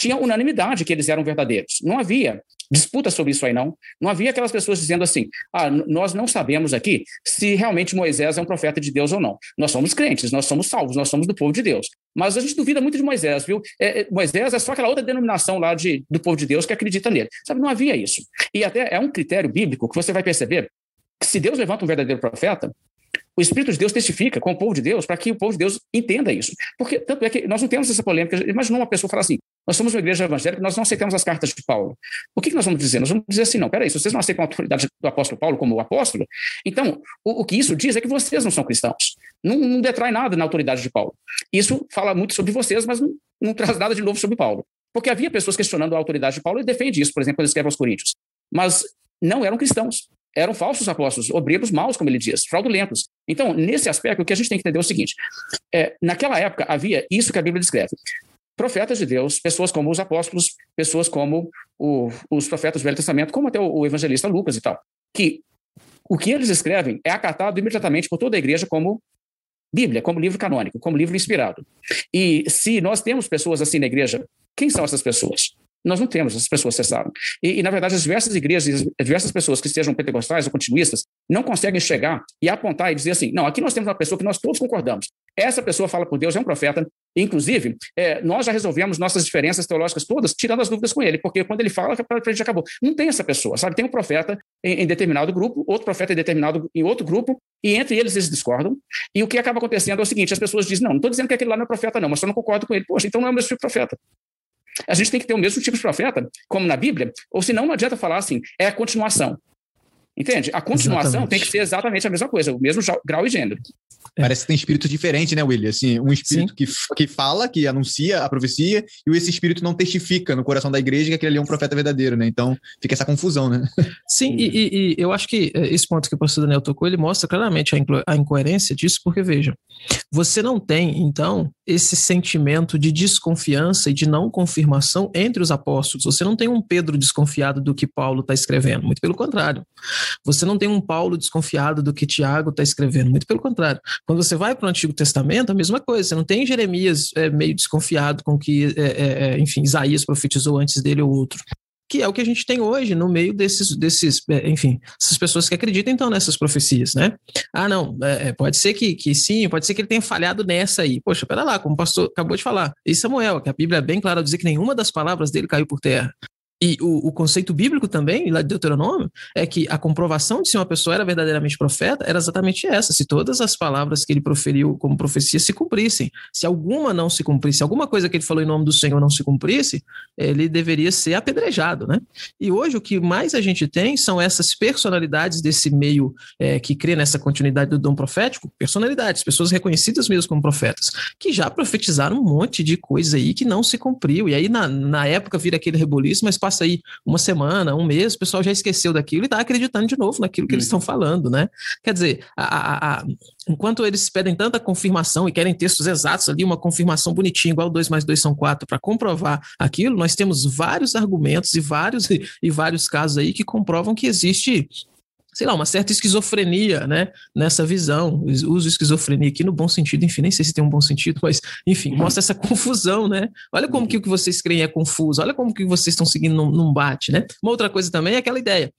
tinha unanimidade que eles eram verdadeiros. Não havia disputa sobre isso aí, não. Não havia aquelas pessoas dizendo assim: ah, nós não sabemos aqui se realmente Moisés é um profeta de Deus ou não. Nós somos crentes, nós somos salvos, nós somos do povo de Deus. Mas a gente duvida muito de Moisés, viu? É, é, Moisés é só aquela outra denominação lá de, do povo de Deus que acredita nele. Sabe, não havia isso. E até é um critério bíblico que você vai perceber se Deus levanta um verdadeiro profeta, o Espírito de Deus testifica com o povo de Deus para que o povo de Deus entenda isso. Porque tanto é que nós não temos essa polêmica. Imagina uma pessoa falar assim: nós somos uma igreja evangélica, nós não aceitamos as cartas de Paulo. O que, que nós vamos dizer? Nós vamos dizer assim: não, peraí, se vocês não aceitam a autoridade do apóstolo Paulo como apóstolo, então o, o que isso diz é que vocês não são cristãos. Não, não, detrai nada na autoridade de Paulo. Isso fala muito sobre vocês, mas não, não traz nada de novo sobre Paulo. Porque havia pessoas questionando a autoridade de Paulo e defende isso, por exemplo, ele escreve aos Coríntios. Mas não eram cristãos eram falsos apóstolos, obreiros maus, como ele diz, fraudulentos. Então, nesse aspecto, o que a gente tem que entender é o seguinte: é, naquela época havia isso que a Bíblia descreve. Profetas de Deus, pessoas como os apóstolos, pessoas como o, os profetas do Velho Testamento, como até o, o evangelista Lucas e tal, que o que eles escrevem é acatado imediatamente por toda a igreja como Bíblia, como livro canônico, como livro inspirado. E se nós temos pessoas assim na igreja, quem são essas pessoas? Nós não temos, as pessoas cessaram. E, e, na verdade, as diversas igrejas, as diversas pessoas que sejam pentecostais ou continuistas, não conseguem chegar e apontar e dizer assim: não, aqui nós temos uma pessoa que nós todos concordamos. Essa pessoa fala por Deus, é um profeta. Inclusive, é, nós já resolvemos nossas diferenças teológicas todas, tirando as dúvidas com ele, porque quando ele fala, a gente acabou. Não tem essa pessoa, sabe? Tem um profeta em, em, determinado grupo, outro profeta em determinado em outro grupo, e entre eles eles discordam. E o que acaba acontecendo é o seguinte: as pessoas dizem, não, não estou dizendo que aquele lá não é profeta, não, mas só não concordo com ele. Poxa, então não é o meu tipo profeta. A gente tem que ter o mesmo tipo de profeta, como na Bíblia, ou senão não adianta falar assim, é a continuação. Entende? A continuação exatamente. tem que ser exatamente a mesma coisa, o mesmo grau e gênero. É. Parece que tem espíritos diferentes, né, William? Assim, um espírito que, que fala, que anuncia a profecia, e esse espírito não testifica no coração da igreja que aquele ali é um profeta verdadeiro, né? Então fica essa confusão, né? Sim, e, e, e eu acho que eh, esse ponto que o pastor Daniel tocou, ele mostra claramente a, inco a incoerência disso, porque veja, você não tem, então, esse sentimento de desconfiança e de não confirmação entre os apóstolos. Você não tem um Pedro desconfiado do que Paulo está escrevendo, muito pelo contrário. Você não tem um Paulo desconfiado do que Tiago está escrevendo, muito pelo contrário. Quando você vai para o Antigo Testamento, a mesma coisa. Você não tem Jeremias é, meio desconfiado com que, é, é, é enfim, Isaías profetizou antes dele ou outro que é o que a gente tem hoje no meio desses, desses é, enfim, essas pessoas que acreditam então nessas profecias, né? Ah, não, é, é, pode ser que, que sim, pode ser que ele tenha falhado nessa aí. Poxa, pera lá, como o pastor acabou de falar. E Samuel, que a Bíblia é bem clara dizer que nenhuma das palavras dele caiu por terra. E o, o, conceito bíblico também, lá de Deuteronômio, é que a comprovação de se uma pessoa era verdadeiramente profeta era exatamente essa: se todas as palavras que ele proferiu como profecia se cumprissem. Se alguma não se cumprisse, alguma coisa que ele falou em nome do Senhor não se cumprisse, ele deveria ser apedrejado, né? E hoje o que mais a gente tem são essas personalidades desse meio é, que crê nessa continuidade do dom profético, personalidades, pessoas reconhecidas mesmo como profetas, que já profetizaram um monte de coisa aí que não se cumpriu. E aí, na, na época, vira aquele reboliço, mas passa aí uma semana, um mês, o pessoal já esqueceu daquilo e está acreditando de novo naquilo que eles estão falando, né? Quer dizer, a, a, a, enquanto eles pedem tanta confirmação e querem textos exatos ali, uma confirmação bonitinha, igual 2 mais 2 são 4, para comprovar aquilo, nós temos vários argumentos e vários, e, e vários casos aí que comprovam que existe sei lá, uma certa esquizofrenia, né, nessa visão. Uso esquizofrenia aqui no bom sentido, enfim, nem sei se tem um bom sentido, mas, enfim, mostra essa confusão, né? Olha como que o que vocês creem é confuso, olha como que vocês estão seguindo não, não bate, né? Uma outra coisa também é aquela ideia.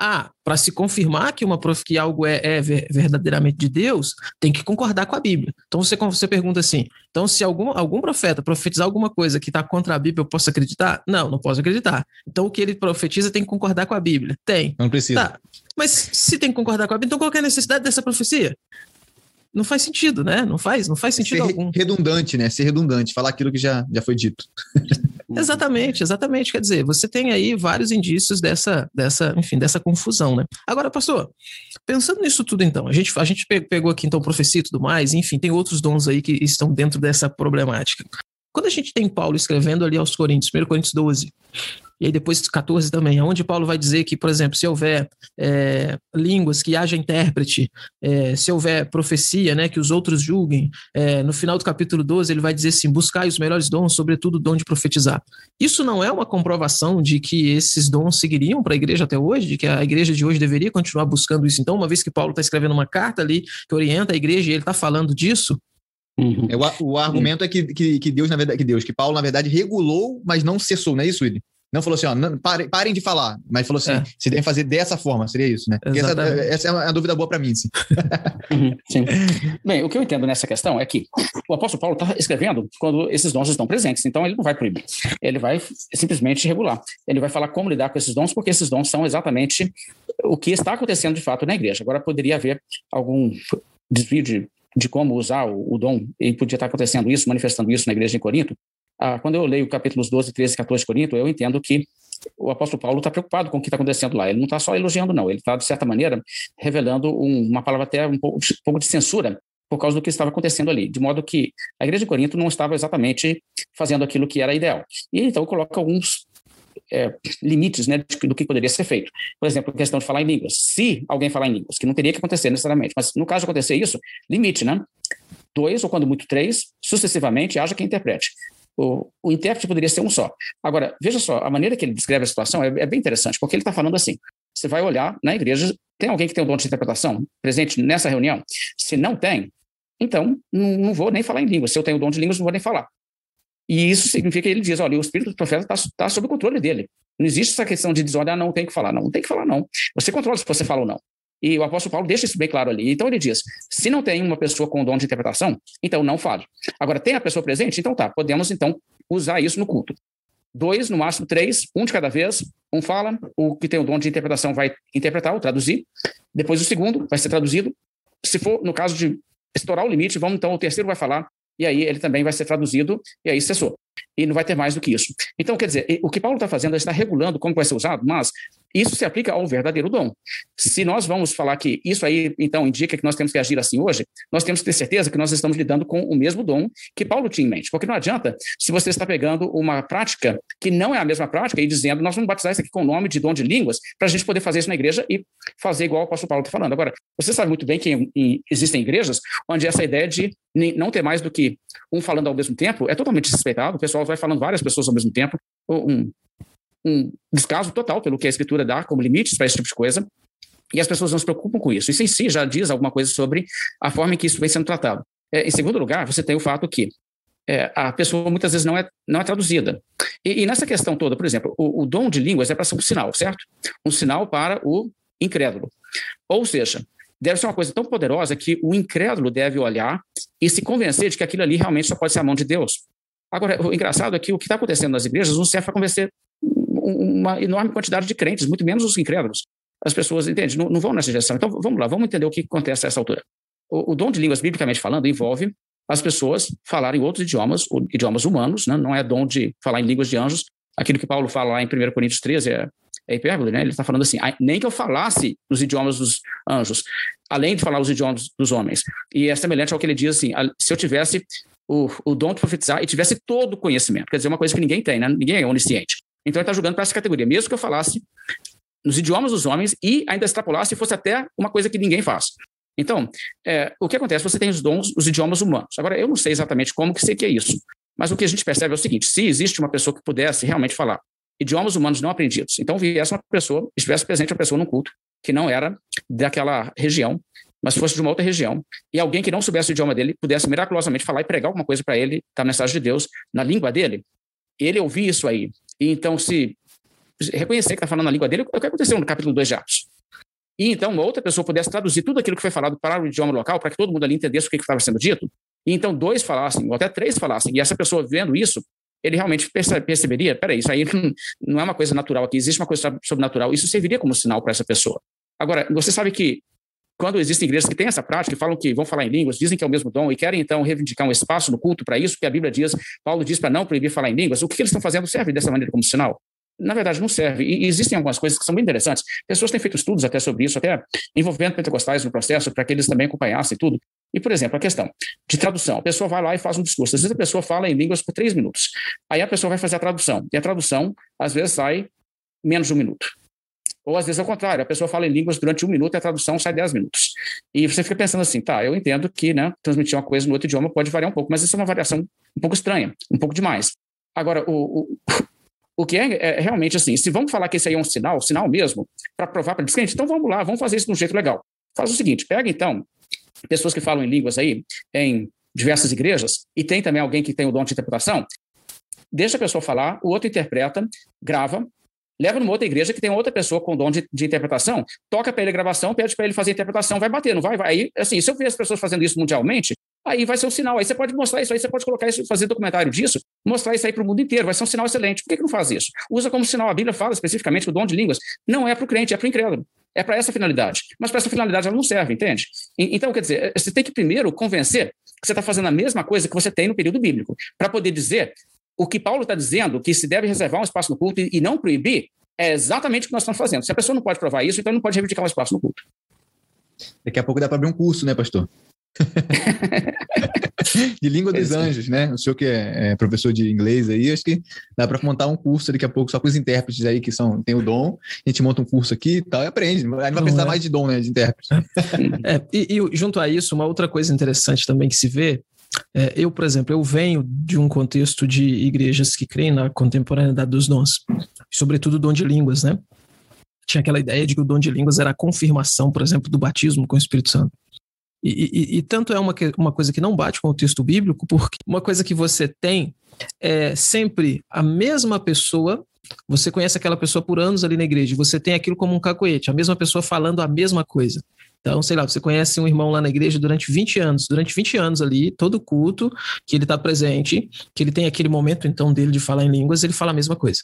Ah, para se confirmar que uma que algo é, é, verdadeiramente de Deus, tem que concordar com a Bíblia. Então você, você pergunta assim: então, se algum, algum profeta profetizar alguma coisa que está contra a Bíblia, eu posso acreditar? Não, não posso acreditar. Então, o que ele profetiza tem que concordar com a Bíblia. Tem. Não precisa. Tá. Mas se tem que concordar com a Bíblia, então qual é a necessidade dessa profecia? Não faz sentido, né? Não faz, não faz sentido Ser algum. Redundante, né? Ser redundante, falar aquilo que já, já foi dito. exatamente, exatamente. Quer dizer, você tem aí vários indícios dessa, dessa, enfim, dessa confusão, né? Agora, pastor, pensando nisso tudo, então, a gente, a gente pegou aqui então profecia e tudo mais, enfim, tem outros dons aí que estão dentro dessa problemática. Quando a gente tem Paulo escrevendo ali aos Coríntios, 1 Coríntios 12, e aí depois 14 também, onde Paulo vai dizer que, por exemplo, se houver é, línguas, que haja intérprete, é, se houver profecia, né, que os outros julguem, é, no final do capítulo 12 ele vai dizer assim, buscai os melhores dons, sobretudo o dom de profetizar. Isso não é uma comprovação de que esses dons seguiriam para a igreja até hoje, de que a igreja de hoje deveria continuar buscando isso. Então, uma vez que Paulo está escrevendo uma carta ali que orienta a igreja e ele está falando disso, Uhum. É, o, o, argumento é que, que, que, Deus, na verdade, que Deus, que Paulo, na verdade, regulou, mas não cessou, não é isso, Willi? Não falou assim, ó, não, parem, parem de falar, mas falou assim, é. se devem fazer dessa forma, seria isso, né? Essa, essa, é uma dúvida boa para mim, sim. uhum, sim. Bem, o que eu entendo nessa questão é que o apóstolo Paulo está escrevendo quando esses dons estão presentes, então ele não vai proibir, ele vai simplesmente regular, ele vai falar como lidar com esses dons, porque esses dons são exatamente o que está acontecendo de fato na igreja. Agora, poderia haver algum desvio de, de como usar o, o dom, e podia estar acontecendo isso, manifestando isso na igreja em Corinto, ah, quando eu leio capítulos 12, 13 e 14 de Corinto, eu entendo que o apóstolo Paulo está preocupado com o que está acontecendo lá. Ele não está só elogiando, não. Ele está, de certa maneira, revelando um, uma palavra até um pouco, um pouco de censura por causa do que estava acontecendo ali, de modo que a igreja de Corinto não estava exatamente fazendo aquilo que era ideal. E então coloca alguns é, limites né, do que poderia ser feito. Por exemplo, a questão de falar em línguas. Se alguém falar em línguas, que não teria que acontecer necessariamente, mas no caso de acontecer isso, limite, né? Dois, ou quando muito três, sucessivamente, haja quem interprete. O, o intérprete poderia ser um só. Agora, veja só, a maneira que ele descreve a situação é, é bem interessante, porque ele está falando assim: você vai olhar na igreja, tem alguém que tem o dom de interpretação presente nessa reunião? Se não tem, então não, não vou nem falar em línguas. Se eu tenho o dom de línguas, não vou nem falar. E isso significa que ele diz: olha, o espírito do profeta está tá sob o controle dele. Não existe essa questão de dizer, olha, não tem que falar. Não, não tem que falar, não. Você controla se você fala ou não. E o apóstolo Paulo deixa isso bem claro ali. Então ele diz: se não tem uma pessoa com dom de interpretação, então não fale. Agora, tem a pessoa presente? Então tá, podemos então usar isso no culto. Dois, no máximo três, um de cada vez. Um fala, o que tem o dom de interpretação vai interpretar ou traduzir. Depois o segundo vai ser traduzido. Se for no caso de estourar o limite, vamos então, o terceiro vai falar, e aí ele também vai ser traduzido, e aí cessou. E não vai ter mais do que isso. Então, quer dizer, o que Paulo está fazendo é estar regulando como vai ser usado, mas isso se aplica ao verdadeiro dom. Se nós vamos falar que isso aí, então, indica que nós temos que agir assim hoje, nós temos que ter certeza que nós estamos lidando com o mesmo dom que Paulo tinha em mente. Porque não adianta se você está pegando uma prática que não é a mesma prática e dizendo, nós vamos batizar isso aqui com o nome de dom de línguas, para a gente poder fazer isso na igreja e fazer igual o apóstolo Paulo está falando. Agora, você sabe muito bem que em, em, existem igrejas onde essa ideia de não ter mais do que um falando ao mesmo tempo é totalmente desrespeitado. O pessoal vai falando várias pessoas ao mesmo tempo. Um, um descaso total pelo que a escritura dá como limites para esse tipo de coisa, e as pessoas não se preocupam com isso. Isso em si já diz alguma coisa sobre a forma em que isso vem sendo tratado. É, em segundo lugar, você tem o fato que é, a pessoa muitas vezes não é, não é traduzida. E, e nessa questão toda, por exemplo, o, o dom de línguas é para ser um sinal, certo? Um sinal para o incrédulo. Ou seja, deve ser uma coisa tão poderosa que o incrédulo deve olhar e se convencer de que aquilo ali realmente só pode ser a mão de Deus. Agora, o engraçado é que o que está acontecendo nas igrejas não serve para convencer uma enorme quantidade de crentes, muito menos os incrédulos. As pessoas, entende, não, não vão nessa direção. Então, vamos lá, vamos entender o que acontece a essa altura. O, o dom de línguas, biblicamente falando, envolve as pessoas falarem outros idiomas, idiomas humanos, né? não é dom de falar em línguas de anjos. Aquilo que Paulo fala lá em 1 Coríntios 13 é, é hipérbole, né? Ele está falando assim, nem que eu falasse nos idiomas dos anjos, além de falar os idiomas dos homens. E é semelhante ao que ele diz assim, se eu tivesse o, o dom de profetizar e tivesse todo o conhecimento, quer dizer, uma coisa que ninguém tem, né? Ninguém é onisciente. Então ele está jogando para essa categoria, mesmo que eu falasse nos idiomas dos homens e ainda extrapolasse e fosse até uma coisa que ninguém faz. Então, é, o que acontece? Você tem os dons, os idiomas humanos. Agora, eu não sei exatamente como que sei que é isso, mas o que a gente percebe é o seguinte: se existe uma pessoa que pudesse realmente falar idiomas humanos não aprendidos, então viesse uma pessoa, estivesse presente uma pessoa num culto que não era daquela região, mas fosse de uma outra região, e alguém que não soubesse o idioma dele pudesse miraculosamente falar e pregar alguma coisa para ele, da mensagem de Deus, na língua dele, ele ouvir isso aí, então se reconhecer que está falando na língua dele, é o que aconteceu no capítulo 2 de Atos. E então uma outra pessoa pudesse traduzir tudo aquilo que foi falado para o idioma local, para que todo mundo ali entendesse o que estava sendo dito, e então dois falassem, ou até três falassem, e essa pessoa vendo isso, ele realmente perceberia, peraí, isso aí não é uma coisa natural aqui, existe uma coisa sobrenatural, isso serviria como sinal para essa pessoa. Agora, você sabe que quando existem igrejas que têm essa prática, que falam que vão falar em línguas, dizem que é o mesmo dom e querem então reivindicar um espaço no culto para isso, que a Bíblia diz, Paulo diz para não proibir falar em línguas, o que eles estão fazendo serve dessa maneira como sinal? na verdade, não serve. E existem algumas coisas que são bem interessantes. Pessoas têm feito estudos até sobre isso, até envolvendo pentecostais no processo, para que eles também acompanhassem tudo. E, por exemplo, a questão de tradução. A pessoa vai lá e faz um discurso. Às vezes a pessoa fala em línguas por três minutos. Aí a pessoa vai fazer a tradução. E a tradução, às vezes, sai menos de um minuto. Ou às vezes ao contrário, a pessoa fala em línguas durante um minuto e a tradução sai dez minutos. E você fica pensando assim, tá, eu entendo que né, transmitir uma coisa no outro idioma pode variar um pouco, mas isso é uma variação um pouco estranha, um pouco demais. Agora, o, o, o que é, é, realmente assim, se vamos falar que esse aí é um sinal, sinal mesmo, para provar para descrente, então vamos lá, vamos fazer isso de um jeito legal. Faz o seguinte, pega então pessoas que falam em línguas aí, em diversas igrejas, e tem também alguém que tem o dom de interpretação, deixa a pessoa falar, o outro interpreta, grava, leva numa outra igreja que tem outra pessoa com dom de, de interpretação, toca para ele a gravação, pede para ele fazer a interpretação, vai bater, não vai? vai. Aí, assim, se eu ver as pessoas fazendo isso mundialmente, aí vai ser um sinal. Aí você pode mostrar isso, aí você pode colocar isso, fazer documentário disso, mostrar isso aí para o mundo inteiro, vai ser um sinal excelente. Por que, que não faz isso? Usa como sinal, a Bíblia fala especificamente que o dom de línguas não é para o crente, é para o incrédulo. É para essa finalidade. Mas para essa finalidade ela não serve, entende? Então, quer dizer, você tem que primeiro convencer que você está fazendo a mesma coisa que você tem no período bíblico, para poder dizer o que Paulo está dizendo, que se deve reservar um espaço no culto e não proibir, é exatamente o que nós estamos fazendo. Se a pessoa não pode provar isso, então não pode reivindicar um espaço no culto. Daqui a pouco dá para abrir um curso, né, pastor? de língua dos anjos, né? O senhor que é, é, professor de inglês aí, acho que dá para montar um curso daqui a pouco só com os intérpretes aí que são tem o dom. A gente monta um curso aqui e tal e aprende. Aí não vai precisar é. mais de dom, né? De intérprete. É, e, e, junto a isso, uma outra coisa interessante também que se vê. É, eu, por exemplo, eu venho de um contexto de igrejas que creem na contemporaneidade dos dons, sobretudo dom de línguas, né? Tinha aquela ideia de que o dom de línguas era a confirmação, por exemplo, do batismo com o Espírito Santo. E, e, e, tanto é uma, uma coisa que não bate com o texto bíblico, porque uma coisa que você tem é sempre a mesma pessoa. Você conhece aquela pessoa por anos ali na igreja, você tem aquilo como um cacoete, a mesma pessoa falando a mesma coisa. Então, sei lá, você conhece um irmão lá na igreja durante 20 anos, durante 20 anos ali, todo culto que ele está presente, que ele tem aquele momento então dele de falar em línguas, ele fala a mesma coisa.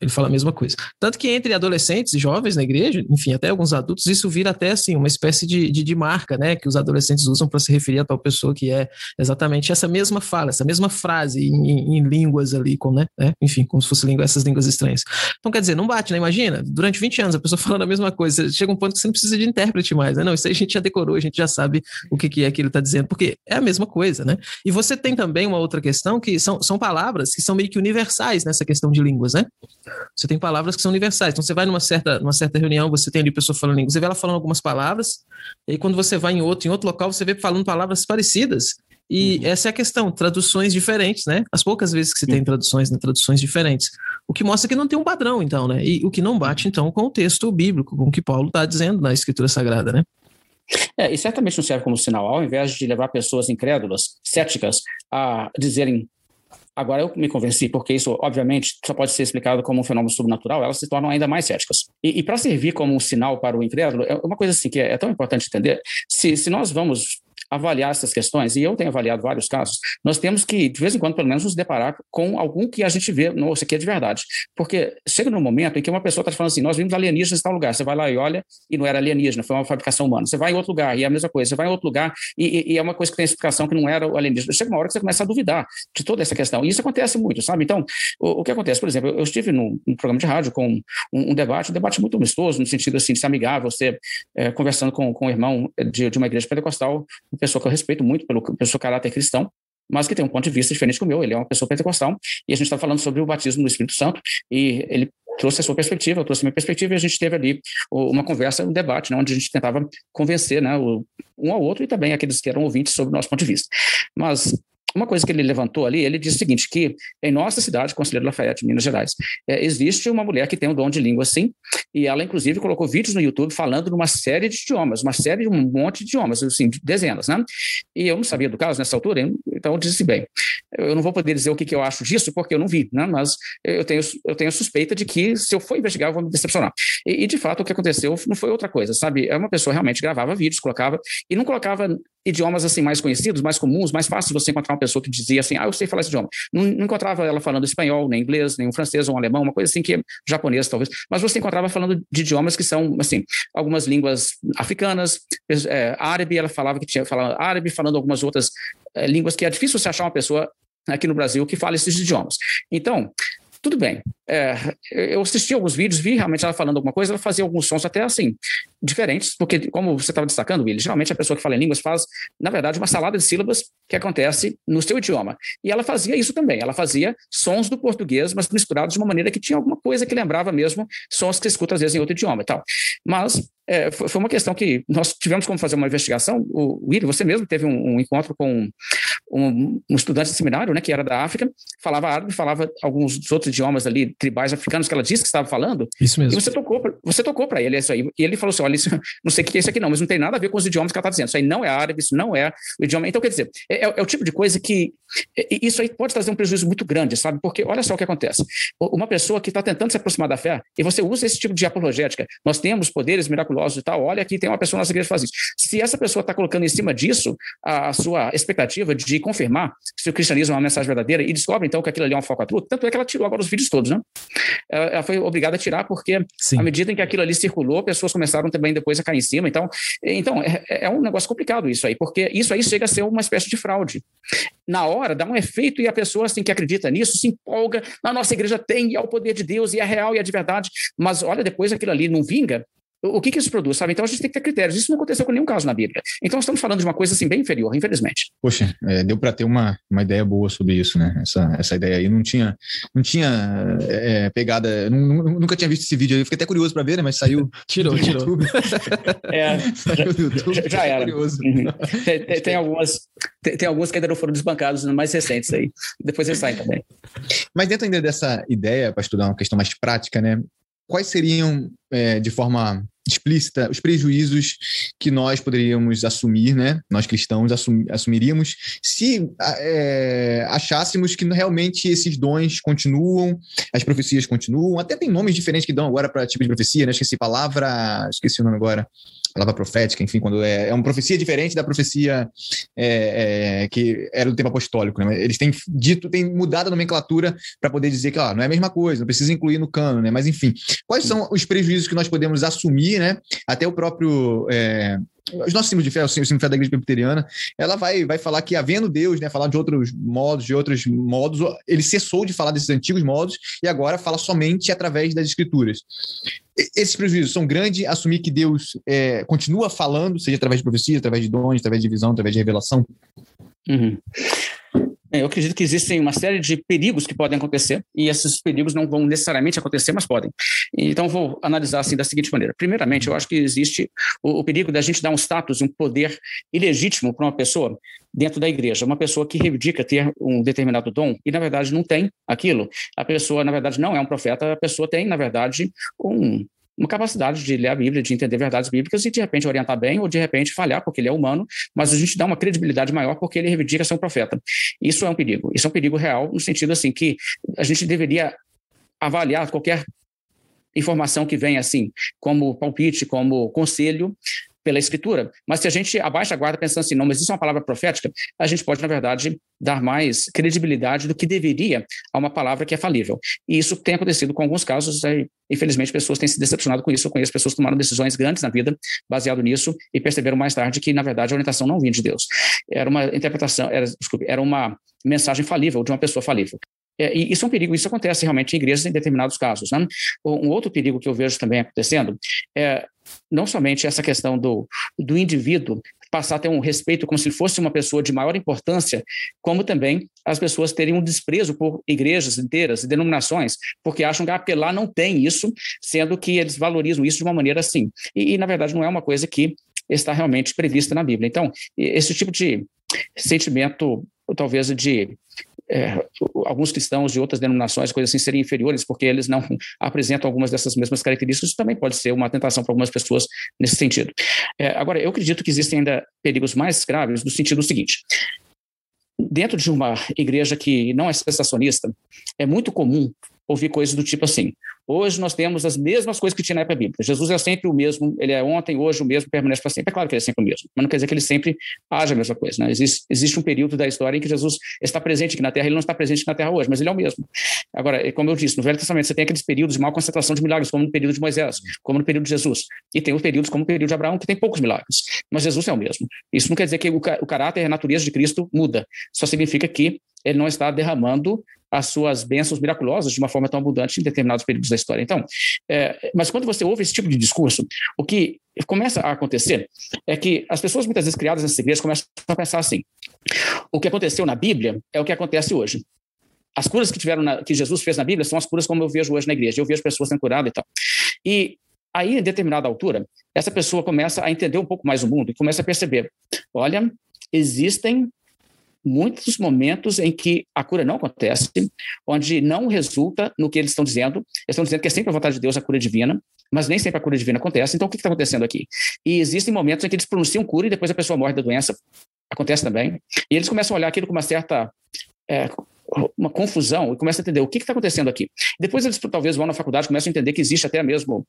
Ele fala a mesma coisa. Tanto que entre adolescentes e jovens na igreja, enfim, até alguns adultos, isso vira até assim uma espécie de, de, de marca, né? Que os adolescentes usam para se referir a tal pessoa que é exatamente essa mesma fala, essa mesma frase em, em línguas ali, com, né? É, enfim, como se fosse língua, essas línguas estranhas. Então, quer dizer, não bate, né? Imagina, durante 20 anos a pessoa falando a mesma coisa. Chega um ponto que você não precisa de intérprete mais, né? Não, isso aí a gente já decorou, a gente já sabe o que, que é que ele está dizendo, porque é a mesma coisa, né? E você tem também uma outra questão que são, são palavras que são meio que universais nessa questão de línguas, né? Você tem palavras que são universais. Então, você vai numa certa, numa certa reunião, você tem ali pessoa falando língua, você vê ela falando algumas palavras, e aí quando você vai em outro, em outro local, você vê falando palavras parecidas. E uhum. essa é a questão, traduções diferentes, né? As poucas vezes que se tem traduções, né, traduções diferentes. O que mostra que não tem um padrão, então, né? E o que não bate, então, com o texto bíblico, com o que Paulo está dizendo na Escritura Sagrada, né? É, e certamente não serve como sinal, ao invés de levar pessoas incrédulas, céticas, a dizerem Agora eu me convenci, porque isso, obviamente, só pode ser explicado como um fenômeno sobrenatural, elas se tornam ainda mais céticas. E, e para servir como um sinal para o incrédulo, é uma coisa assim que é, é tão importante entender. Se, se nós vamos avaliar essas questões, e eu tenho avaliado vários casos, nós temos que, de vez em quando, pelo menos, nos deparar com algum que a gente vê, nossa, aqui é de verdade. Porque chega num momento em que uma pessoa está falando assim, nós vimos alienígenas em tal lugar, você vai lá e olha, e não era alienígena, foi uma fabricação humana. Você vai em outro lugar, e é a mesma coisa, você vai em outro lugar, e, e é uma coisa que tem explicação que não era alienígena. Chega uma hora que você começa a duvidar de toda essa questão, e isso acontece muito, sabe? Então, o, o que acontece, por exemplo, eu estive num, num programa de rádio com um, um, debate, um debate muito amistoso, no sentido assim, de ser amigável, você é, conversando com, com um irmão de, de uma igreja pentecostal, pessoa que eu respeito muito pelo, pelo seu caráter cristão, mas que tem um ponto de vista diferente do meu. Ele é uma pessoa pentecostal e a gente está falando sobre o batismo no Espírito Santo e ele trouxe a sua perspectiva, eu trouxe a minha perspectiva e a gente teve ali uma conversa, um debate, né, onde a gente tentava convencer né, um ao outro e também aqueles que eram ouvintes sobre o nosso ponto de vista. Mas uma coisa que ele levantou ali, ele disse o seguinte, que em nossa cidade, Conselheiro Lafayette, Minas Gerais, é, existe uma mulher que tem um dom de língua assim, e ela inclusive colocou vídeos no YouTube falando numa série de idiomas, uma série de um monte de idiomas, assim, dezenas, né? E eu não sabia do caso nessa altura, então eu disse bem, eu não vou poder dizer o que, que eu acho disso, porque eu não vi, né? Mas eu tenho, eu tenho suspeita de que se eu for investigar, eu vou me decepcionar. E, e de fato o que aconteceu não foi outra coisa, sabe? É uma pessoa realmente gravava vídeos, colocava, e não colocava idiomas assim mais conhecidos, mais comuns, mais fácil você encontrar pessoa que dizia assim, ah, eu sei falar esse idioma. Não, não encontrava ela falando espanhol, nem inglês, nem um francês ou um alemão, uma coisa assim que japonês talvez, mas você encontrava falando de idiomas que são assim, algumas línguas africanas, é, árabe, ela falava que tinha falado árabe, falando algumas outras é, línguas que é difícil você achar uma pessoa aqui no Brasil que fala esses idiomas. Então, tudo bem. É, eu assisti alguns vídeos, vi realmente ela falando alguma coisa, ela fazia alguns sons até assim, diferentes, porque, como você estava destacando, Willi, geralmente a pessoa que fala em línguas faz, na verdade, uma salada de sílabas que acontece no seu idioma. E ela fazia isso também, ela fazia sons do português, mas misturados de uma maneira que tinha alguma coisa que lembrava mesmo sons que você escuta às vezes em outro idioma e tal. Mas é, foi uma questão que nós tivemos como fazer uma investigação. O Willi, você mesmo teve um, um encontro com um, um, estudante de seminário, né, que era da África, falava árabe, falava alguns outros idiomas ali, tribais africanos que ela disse que estava falando. Isso mesmo. E você tocou, você tocou para ele isso aí. E ele falou assim: olha, isso, não sei o que é isso aqui não, mas não tem nada a ver com os idiomas que ela está dizendo. Isso aí não é árabe, isso não é o idioma. Então, quer dizer, é, é, é o tipo de coisa que. Isso aí pode trazer um prejuízo muito grande, sabe? Porque olha só o que acontece. Uma pessoa que está tentando se aproximar da fé, e você usa esse tipo de apologética, nós temos poderes miraculosos e tal, olha aqui tem uma pessoa na nossa igreja que faz isso. Se essa pessoa está colocando em cima disso a, a, sua expectativa de confirmar se o cristianismo é uma mensagem verdadeira e descobre então que aquilo ali é uma falcatrua, tanto é que ela tirou agora os vídeos todos, né? Ela, foi obrigada a tirar porque Sim. à medida em que aquilo ali circulou, pessoas começaram também depois a cair em cima. Então, então é, é um negócio complicado isso aí, porque isso aí chega a ser uma espécie de fraude. Na hora, dá um efeito e a pessoa assim, que acredita nisso se empolga. Na nossa igreja tem, e é o poder de Deus, e é real, e é de verdade. Mas olha, depois aquilo ali não vinga, o que, que isso produz, sabe? Então a gente tem que ter critérios. Isso não aconteceu com nenhum caso na Bíblia. Então estamos falando de uma coisa assim bem inferior, infelizmente. Poxa, é, deu para ter uma, uma ideia boa sobre isso, né? Essa, essa ideia aí não tinha, não tinha é, pegada. nunca tinha visto esse vídeo aí. Fiquei até curioso para ver, né? Mas saiu. tirou, tirou. é, saiu do YouTube. Já era. Curioso. Uhum. Tem, tem, tem, algumas, tem, tem, alguns que ainda não foram desbancados, mais recentes aí. Depois eles saem também. Mas dentro ainda dessa ideia, para estudar uma questão mais prática, né? quais seriam, é, de forma explícita, os prejuízos que nós poderíamos assumir, né? Nós cristãos assum, assumiríamos se é, achássemos que realmente esses dons continuam, as profecias continuam, até tem nomes diferentes que dão agora para tipo de profecia, né? Esqueci palavra, esqueci o nome agora palavra profética, enfim, quando é, é uma profecia diferente da profecia é, é, que era do tempo apostólico. Né? Eles têm dito, têm mudado a nomenclatura para poder dizer que ó, não é a mesma coisa, não precisa incluir no cano, né? Mas enfim, quais são os prejuízos que nós podemos assumir, né? Até o próprio é, os nossos símbolos de fé, o símbolo de fé da igreja presbiteriana, ela vai, vai falar que, havendo Deus, né, falar de outros modos, de outros modos, ele cessou de falar desses antigos modos e agora fala somente através das escrituras. Esses prejuízos são grandes, assumir que Deus é, continua falando, seja através de profecia, através de dons, através de visão, através de revelação. Uhum. É, eu acredito que existem uma série de perigos que podem acontecer, e esses perigos não vão necessariamente acontecer, mas podem. Então, vou analisar assim da seguinte maneira. Primeiramente, eu acho que existe o, o perigo da gente dar um status, um poder ilegítimo para uma pessoa dentro da igreja. Uma pessoa que reivindica ter um determinado dom e, na verdade, não tem aquilo. A pessoa, na verdade, não é um profeta, a pessoa tem, na verdade, um uma capacidade de ler a Bíblia, de entender verdades bíblicas e de repente orientar bem ou de repente falhar, porque ele é humano, mas a gente dá uma credibilidade maior porque ele reivindica ser um profeta. Isso é um perigo. Isso é um perigo real, no sentido assim que a gente deveria avaliar qualquer informação que vem assim, como palpite, como conselho, pela escritura, mas se a gente abaixa a guarda pensando assim, não, mas isso é uma palavra profética, a gente pode, na verdade, dar mais credibilidade do que deveria a uma palavra que é falível. E isso tem acontecido com alguns casos, infelizmente, pessoas têm se decepcionado com isso. Eu conheço pessoas que tomaram decisões grandes na vida baseado nisso e perceberam mais tarde que, na verdade, a orientação não vinha de Deus. Era uma interpretação, era, desculpe, era uma mensagem falível de uma pessoa falível. É, e isso é um perigo, isso acontece realmente em igrejas em determinados casos. Né? Um outro perigo que eu vejo também acontecendo é não somente essa questão do, do indivíduo passar a ter um respeito como se fosse uma pessoa de maior importância, como também as pessoas terem um desprezo por igrejas inteiras e denominações, porque acham que, ah, lá não tem isso, sendo que eles valorizam isso de uma maneira assim. E, e na verdade, não é uma coisa que está realmente prevista na Bíblia. Então, esse tipo de sentimento, talvez, de é, alguns cristãos de outras denominações, coisas assim, serem inferiores porque eles não apresentam algumas dessas mesmas características, isso também pode ser uma tentação para algumas pessoas nesse sentido. É, agora, eu acredito que existem ainda perigos mais graves no sentido seguinte. Dentro de uma igreja que não é sensacionista, é muito comum ouvir coisas do tipo assim: Hoje nós temos as mesmas coisas que tinha na época bíblica. Jesus é sempre o mesmo, ele é ontem, hoje o mesmo, permanece para sempre. É claro que ele é sempre o mesmo, mas não quer dizer que ele sempre haja a mesma coisa. Né? Existe, existe um período da história em que Jesus está presente aqui na Terra, ele não está presente na Terra hoje, mas ele é o mesmo. Agora, como eu disse, no Velho Testamento você tem aqueles períodos de maior concentração de milagres, como no período de Moisés, como no período de Jesus. E tem os períodos como o período de Abraão, que tem poucos milagres. Mas Jesus é o mesmo. Isso não quer dizer que o, o caráter e a natureza de Cristo muda. Só significa que ele não está derramando as suas bênçãos miraculosas de uma forma tão abundante em determinados períodos da história. Então, é, mas quando você ouve esse tipo de discurso, o que começa a acontecer é que as pessoas muitas vezes criadas nessas igrejas começam a pensar assim: o que aconteceu na Bíblia é o que acontece hoje. As curas que tiveram na, que Jesus fez na Bíblia são as curas como eu vejo hoje na igreja. Eu vejo pessoas sendo curadas e tal. E aí, em determinada altura, essa pessoa começa a entender um pouco mais o mundo e começa a perceber: olha, existem muitos momentos em que a cura não acontece, onde não resulta no que eles estão dizendo. Eles estão dizendo que é sempre a vontade de Deus a cura divina, mas nem sempre a cura divina acontece. Então, o que está acontecendo aqui? E existem momentos em que eles pronunciam cura e depois a pessoa morre da doença. Acontece também. E eles começam a olhar aquilo com uma certa. É, uma confusão e começam a entender o que está acontecendo aqui. Depois eles talvez vão na faculdade começam a entender que existe até mesmo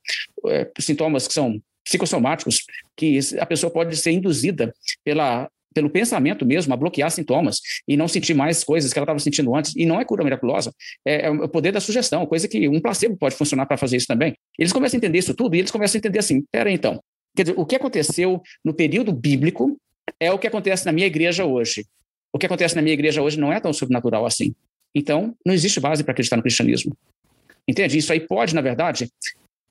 é, sintomas que são psicossomáticos, que a pessoa pode ser induzida pela pelo pensamento mesmo, a bloquear sintomas e não sentir mais coisas que ela estava sentindo antes. E não é cura miraculosa, é, é, o poder da sugestão, coisa que um placebo pode funcionar para fazer isso também. Eles começam a entender isso tudo e eles começam a entender assim: pera então, quer dizer, o que aconteceu no período bíblico é o que acontece na minha igreja hoje. O que acontece na minha igreja hoje não é tão sobrenatural assim. Então, não existe base para acreditar no cristianismo. Entende? Isso aí pode, na verdade,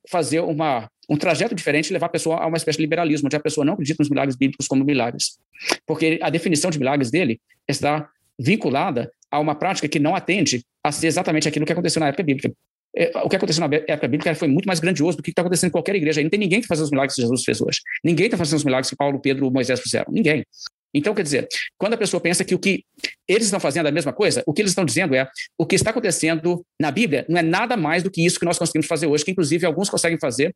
fazer uma, um trajeto diferente e levar a pessoa a uma espécie de liberalismo, onde a pessoa não acredita nos milagres bíblicos como milagres. Porque a definição de milagres dele está vinculada a uma prática que não atende a ser exatamente aquilo que aconteceu na época bíblica. É, o que aconteceu na época bíblica foi muito mais grandioso do que está acontecendo em qualquer igreja. Não tem ninguém que faz os milagres que Jesus fez hoje. Ninguém está fazendo os milagres que Paulo, Pedro, Moisés fizeram. Ninguém. Então, quer dizer, quando a pessoa pensa que o que eles estão fazendo é a mesma coisa, o que eles estão dizendo é o que está acontecendo na Bíblia não é nada mais do que isso que nós conseguimos fazer hoje, que inclusive alguns conseguem fazer,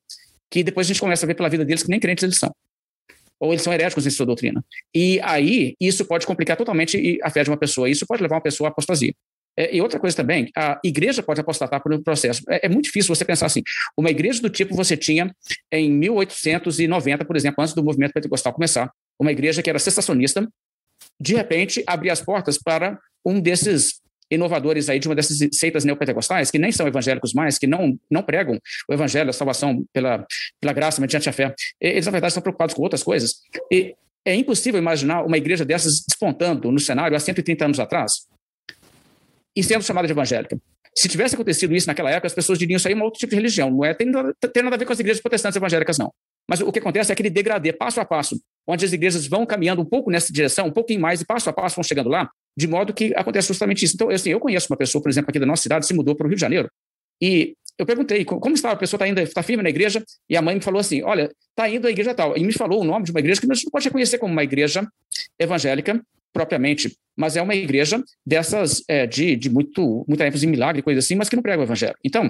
que depois a gente começa a ver pela vida deles que nem crentes eles são. Ou eles são heréticos em sua doutrina. E aí, isso pode complicar totalmente a fé de uma pessoa. Isso pode levar uma pessoa à apostasia. É, e outra coisa também, a igreja pode apostatar por um processo. É, é, muito difícil você pensar assim. Uma igreja do tipo você tinha em 1890, por exemplo, antes do movimento pentecostal começar, uma igreja que era sensacionista, de repente abrir as portas para um desses inovadores aí de uma dessas seitas neopentecostais, que nem são evangélicos mais, que não, não pregam o evangelho, a salvação pela, pela graça mediante a fé. Eles, na verdade, estão preocupados com outras coisas. E é impossível imaginar uma igreja dessas despontando no cenário há 130 anos atrás e sendo chamada de evangélica. Se tivesse acontecido isso naquela época, as pessoas diriam isso aí é um outro tipo de religião. Não é, tem, tem nada a ver com as igrejas protestantes evangélicas, não. Mas o que acontece é aquele degradê, passo a passo, onde as igrejas vão caminhando um pouco nessa direção, um pouquinho mais, e passo a passo vão chegando lá, de modo que acontece justamente isso. Então, assim, eu conheço uma pessoa, por exemplo, aqui da nossa cidade, se mudou para o Rio de Janeiro, e eu perguntei como está, a pessoa está indo, está firme na igreja, e a mãe me falou assim: olha, está indo à igreja tal. E me falou o nome de uma igreja que a gente não pode reconhecer como uma igreja evangélica propriamente, mas é uma igreja dessas é, de, de muito, muita ênfase em milagre, coisa assim, mas que não prega o evangelho. Então,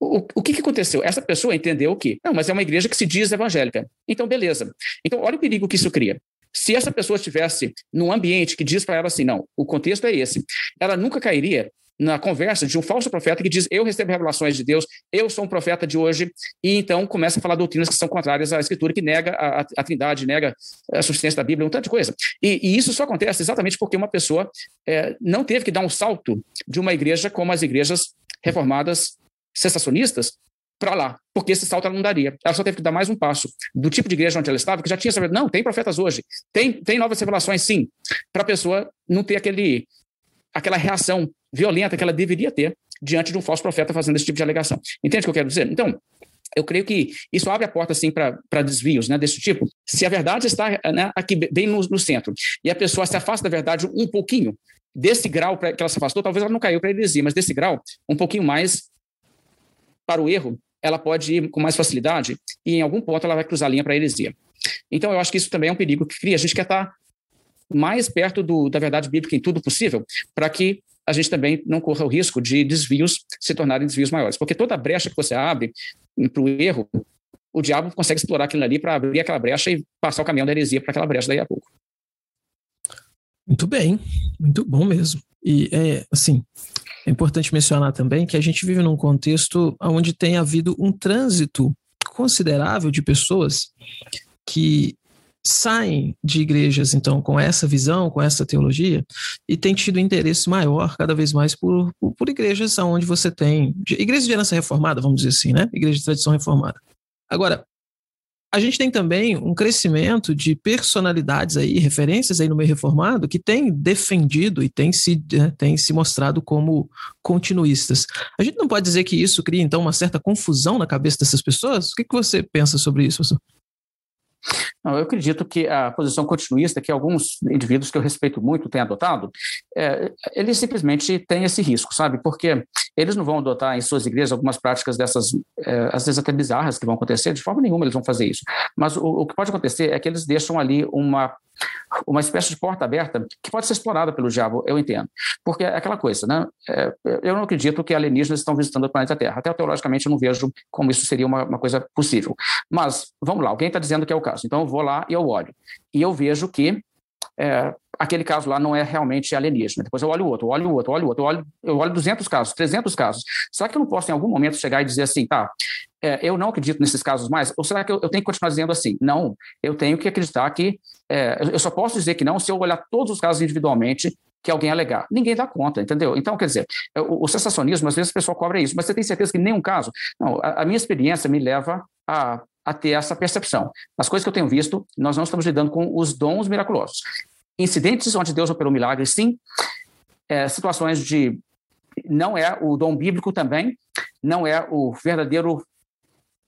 o, o que, que aconteceu? Essa pessoa entendeu o quê? Não, mas é uma igreja que se diz evangélica. Então, beleza. Então, olha o perigo que isso cria. Se essa pessoa estivesse num ambiente que diz para ela assim, não, o contexto é esse, ela nunca cairia na conversa de um falso profeta que diz: Eu recebo revelações de Deus, eu sou um profeta de hoje, e então começa a falar doutrinas que são contrárias à Escritura, que nega a, a, Trindade, nega a suficiência da Bíblia, um tanto de coisa. E, e isso só acontece exatamente porque uma pessoa é, não teve que dar um salto de uma igreja como as igrejas reformadas sensacionistas para lá, porque esse salto ela não daria. Ela só teve que dar mais um passo do tipo de igreja onde ela estava, que já tinha sabido, não, tem profetas hoje, tem, tem novas revelações, sim, para a pessoa não ter aquele, aquela reação violenta que ela deveria ter diante de um falso profeta fazendo esse tipo de alegação. Entende o que eu quero dizer? Então, eu creio que isso abre a porta assim para desvios né, desse tipo. Se a verdade está né, aqui bem no, no, centro e a pessoa se afasta da verdade um pouquinho, desse grau que ela se afastou, talvez ela não caiu para a heresia, mas desse grau, um pouquinho mais para o erro, ela pode ir com mais facilidade e em algum ponto ela vai cruzar a linha para a heresia. Então eu acho que isso também é um perigo que cria. A gente quer estar mais perto do, da verdade bíblica em tudo possível, para que a gente também não corra o risco de desvios se tornarem desvios maiores. Porque toda brecha que você abre para o erro, o diabo consegue explorar aquilo ali para abrir aquela brecha e passar o caminhão da heresia para aquela brecha daí a pouco. Muito bem, muito bom mesmo. E é assim, é importante mencionar também que a gente vive num contexto onde tem havido um trânsito considerável de pessoas que saem de igrejas, então, com essa visão, com essa teologia, e têm tido interesse maior, cada vez mais, por, por, por igrejas onde você tem. Igrejas de herança reformada, vamos dizer assim, né? Igreja de tradição reformada. Agora, a gente tem também um crescimento de personalidades aí, referências aí no meio reformado, que tem defendido e tem se, né, tem se mostrado como continuistas. A gente não pode dizer que isso cria, então, uma certa confusão na cabeça dessas pessoas? O que, que você pensa sobre isso, professor? Não, eu acredito que a posição continuista, que alguns indivíduos que eu respeito muito têm adotado, é, eles simplesmente têm esse risco, sabe? Porque eles não vão adotar em suas igrejas algumas práticas dessas, é, às vezes até bizarras, que vão acontecer, de forma nenhuma eles vão fazer isso. Mas o, o que pode acontecer é que eles deixam ali uma uma espécie de porta aberta que pode ser explorada pelo diabo, eu entendo. Porque é aquela coisa, né? É, eu não acredito que alienígenas estão visitando o planeta Terra. Até teologicamente eu não vejo como isso seria uma, uma coisa possível. Mas, vamos lá, alguém está dizendo que é o caso. Então eu vou lá e eu olho. E eu vejo que é, aquele caso lá não é realmente alienígena. Depois eu olho o outro, olho o outro, olho o outro, olho, eu olho 200 casos, 300 casos. Será que eu não posso em algum momento chegar e dizer assim, tá, é, eu não acredito nesses casos mais? Ou será que eu, eu, tenho que continuar dizendo assim? Não, eu tenho que acreditar que, é, eu só posso dizer que não se eu olhar todos os casos individualmente que alguém alegar. Ninguém dá conta, entendeu? Então, quer dizer, é, o, o sensacionismo, às vezes a pessoa cobra isso, mas você tem certeza que nenhum caso? Não, a, a minha experiência me leva a, a ter essa percepção. As coisas que eu tenho visto, nós não estamos lidando com os dons miraculosos. Incidentes onde Deus operou milagres, sim. É, situações de. Não é o dom bíblico também, não é o verdadeiro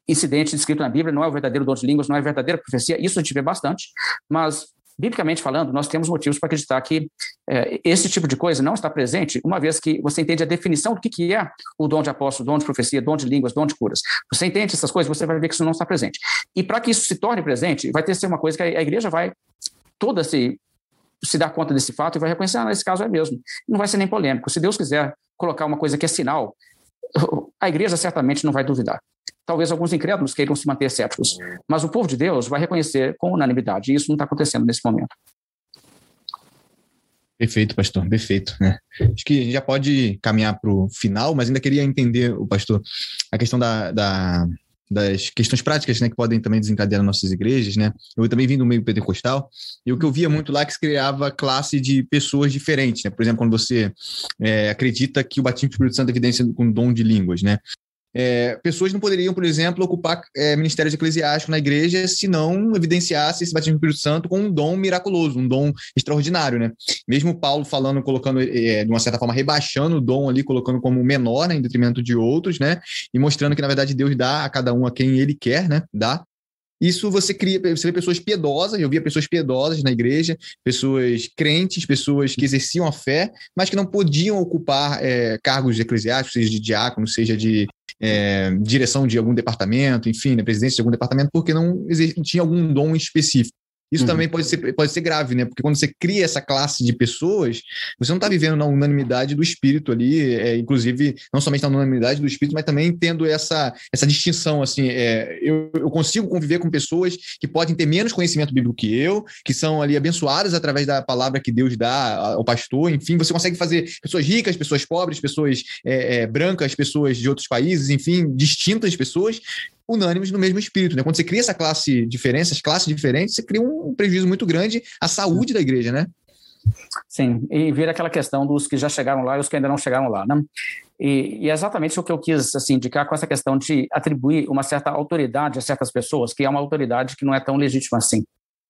incidente descrito na Bíblia, não é o verdadeiro dom de línguas, não é a verdadeira profecia, isso a gente vê bastante, mas biblicamente falando, nós temos motivos para acreditar que é, esse tipo de coisa não está presente, uma vez que você entende a definição do que, que é o dom de apóstolo, dom de profecia, dom de línguas, dom de curas. Você entende essas coisas, você vai ver que isso não está presente. E para que isso se torne presente, vai ter que ser uma coisa que a igreja vai toda se se dar conta desse fato e vai reconhecer, ah, nesse caso é mesmo. Não vai ser nem polêmico. Se Deus quiser colocar uma coisa que é sinal, a igreja certamente não vai duvidar. Talvez alguns incrédulos queiram se manter céticos, mas o povo de Deus vai reconhecer com unanimidade, e isso não está acontecendo nesse momento. Perfeito, pastor, perfeito. Né? Acho que a gente já pode caminhar para o final, mas ainda queria entender, o pastor, a questão da, da das questões práticas, né, que podem também desencadear nossas igrejas, né? Eu também vim do meio pentecostal e o que eu via muito lá é que se criava classe de pessoas diferentes, né? Por exemplo, quando você é, acredita que o batismo do Espírito Santo é evidência com dom de línguas, né? É, pessoas não poderiam, por exemplo, ocupar é, ministérios eclesiásticos na igreja se não evidenciasse esse batismo do Espírito Santo com um dom miraculoso, um dom extraordinário, né? Mesmo Paulo falando, colocando, é, de uma certa forma, rebaixando o dom ali, colocando como menor, né, em detrimento de outros, né? E mostrando que, na verdade, Deus dá a cada um a quem ele quer, né? Dá. Isso você cria, você vê pessoas piedosas, eu via pessoas piedosas na igreja, pessoas crentes, pessoas que exerciam a fé, mas que não podiam ocupar é, cargos eclesiásticos, seja de diácono, seja de é, direção de algum departamento, enfim, né, presidência de algum departamento, porque não tinha algum dom específico. Isso uhum. também pode ser, pode ser grave, né? Porque quando você cria essa classe de pessoas, você não está vivendo na unanimidade do espírito ali, é, inclusive, não somente na unanimidade do espírito, mas também tendo essa, essa distinção, assim, é, eu, eu consigo conviver com pessoas que podem ter menos conhecimento bíblico que eu, que são ali abençoadas através da palavra que Deus dá ao pastor, enfim, você consegue fazer pessoas ricas, pessoas pobres, pessoas é, é brancas, pessoas de outros países, enfim, distintas pessoas, unânimes no mesmo espírito. Né? Quando você cria essa classe diferente, essas classes diferentes, você cria um prejuízo muito grande à saúde da igreja, né? Sim, e vira aquela questão dos que já chegaram lá e os que ainda não chegaram lá, né? E, e é exatamente o que eu quis assim, indicar com essa questão de atribuir uma certa autoridade a certas pessoas, que é uma autoridade que não é tão legítima assim.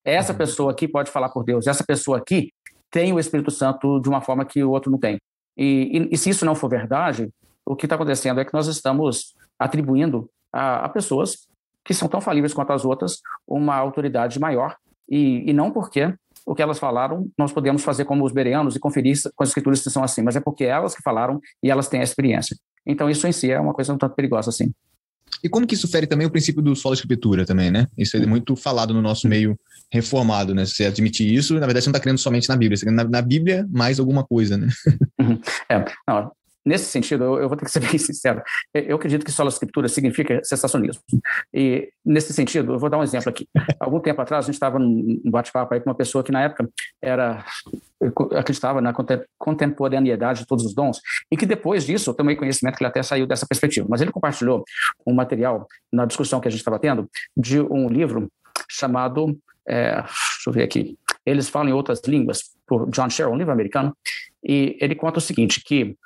Essa uhum. pessoa aqui pode falar por Deus, essa pessoa aqui tem o Espírito Santo de uma forma que o outro não tem. E, e, e se isso não for verdade, o que está acontecendo é que nós estamos atribuindo a, a, pessoas que são tão falíveis quanto as outras uma autoridade maior, e, e não porque o que elas falaram nós podemos fazer como os bereanos e conferir com as escrituras que são assim, mas é porque elas que falaram e elas têm a experiência. Então isso em si é uma coisa um tanto perigosa assim. E como que isso fere também o princípio do solo escritura também, né? Isso é muito falado no nosso meio reformado, né? Se você admitir isso, na verdade você não está crendo somente na Bíblia, você está crendo na, na Bíblia mais alguma coisa, né? É, não, Nesse sentido, eu, eu, vou ter que ser bem sincero. Eu acredito que sola escritura significa sensacionismo. E, nesse sentido, eu vou dar um exemplo aqui. Algum tempo atrás, a gente estava num bate-papo aí com uma pessoa que, na época, era acreditava na contemporaneidade de todos os dons, e que depois disso, eu tomei conhecimento que ele até saiu dessa perspectiva. Mas ele compartilhou um material na discussão que a gente estava tendo de um livro chamado, é, deixa eu ver aqui, Eles Falam em Outras Línguas, por John Sherrill, um livro americano, e ele conta o seguinte, que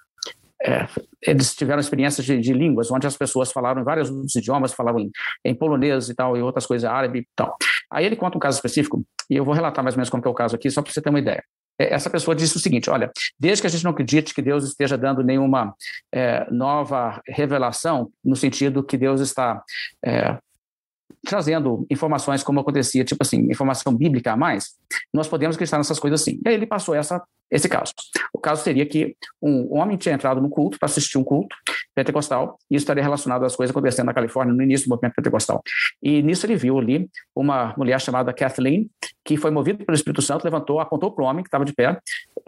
é, eles tiveram experiências de, de, línguas, onde as pessoas falaram vários outros idiomas, falavam em, em, polonês e tal, e outras coisas, árabe e tal. Aí ele conta um caso específico, e eu vou relatar mais ou menos como é o caso aqui, só para você ter uma ideia. É, essa pessoa disse o seguinte: olha, desde que a gente não acredite que Deus esteja dando nenhuma é, nova revelação, no sentido que Deus está é, trazendo informações como acontecia, tipo assim, informação bíblica a mais, nós podemos acreditar nessas coisas sim. E aí ele passou essa, esse caso. O caso seria que um homem tinha entrado no culto para assistir um culto pentecostal, e isso estaria relacionado às coisas acontecendo na Califórnia no início do movimento pentecostal. E nisso ele viu ali uma mulher chamada Kathleen, que foi movida pelo Espírito Santo, levantou, apontou para o homem que estava de pé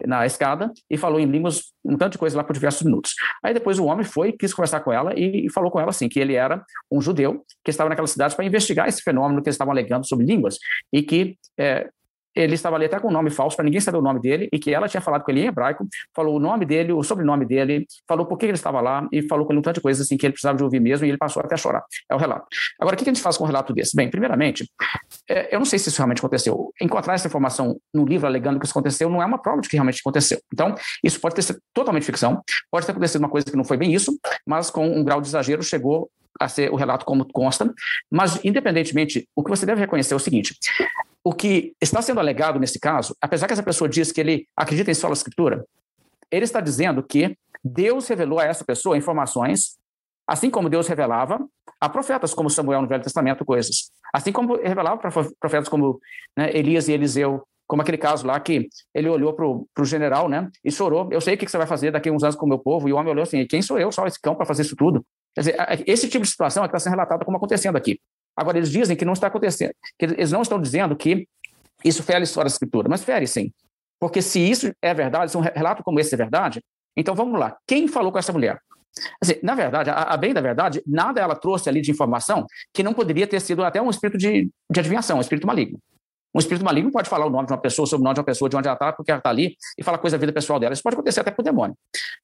na escada e falou em línguas, um tanto de coisa lá por diversos minutos. Aí depois o homem foi, quis conversar com ela e falou com ela assim, que ele era um judeu que estava naquela cidade para investigar esse fenômeno que eles estavam alegando sobre línguas e que é, ele estava ali até com um nome falso, para ninguém saber o nome dele, e que ela tinha falado com ele em hebraico, falou o nome dele, o sobrenome dele, falou por que ele estava lá, e falou com ele um tanto de coisas assim que ele precisava de ouvir mesmo, e ele passou até a chorar. É o relato. Agora, o que a gente faz com um relato desse? Bem, primeiramente, é, eu não sei se isso realmente aconteceu. Encontrar essa informação no livro alegando que isso aconteceu não é uma prova de que realmente aconteceu. Então, isso pode ter sido totalmente ficção, pode ter acontecido uma coisa que não foi bem isso, mas com um grau de exagero chegou a ser o relato como consta, mas independentemente, o que você deve reconhecer é o seguinte: o que está sendo alegado nesse caso, apesar que essa pessoa diz que ele acredita em sola escritura, ele está dizendo que Deus revelou a essa pessoa informações, assim como Deus revelava a profetas como Samuel no Velho Testamento coisas, assim como revelava para profetas como né, Elias e Eliseu, como aquele caso lá que ele olhou para o general, né, e chorou. Eu sei o que você vai fazer daqui a uns anos com o meu povo. E o homem olhou assim: quem sou eu, só esse cão para fazer isso tudo? Quer dizer, esse tipo de situação é que está sendo relatada como acontecendo aqui. Agora, eles dizem que não está acontecendo, que eles não estão dizendo que isso fere a história da escritura, mas fere sim. Porque se isso é verdade, se um relato como esse é verdade, então vamos lá. Quem falou com essa mulher? Assim, na verdade, a, a, bem da verdade, nada ela trouxe ali de informação que não poderia ter sido até um espírito de, de adivinhação, um espírito maligno. Um espírito maligno pode falar o nome de uma pessoa, sobre o nome de uma pessoa, de onde ela está, porque ela está ali, e falar coisa da vida pessoal dela. Isso pode acontecer até com o demônio.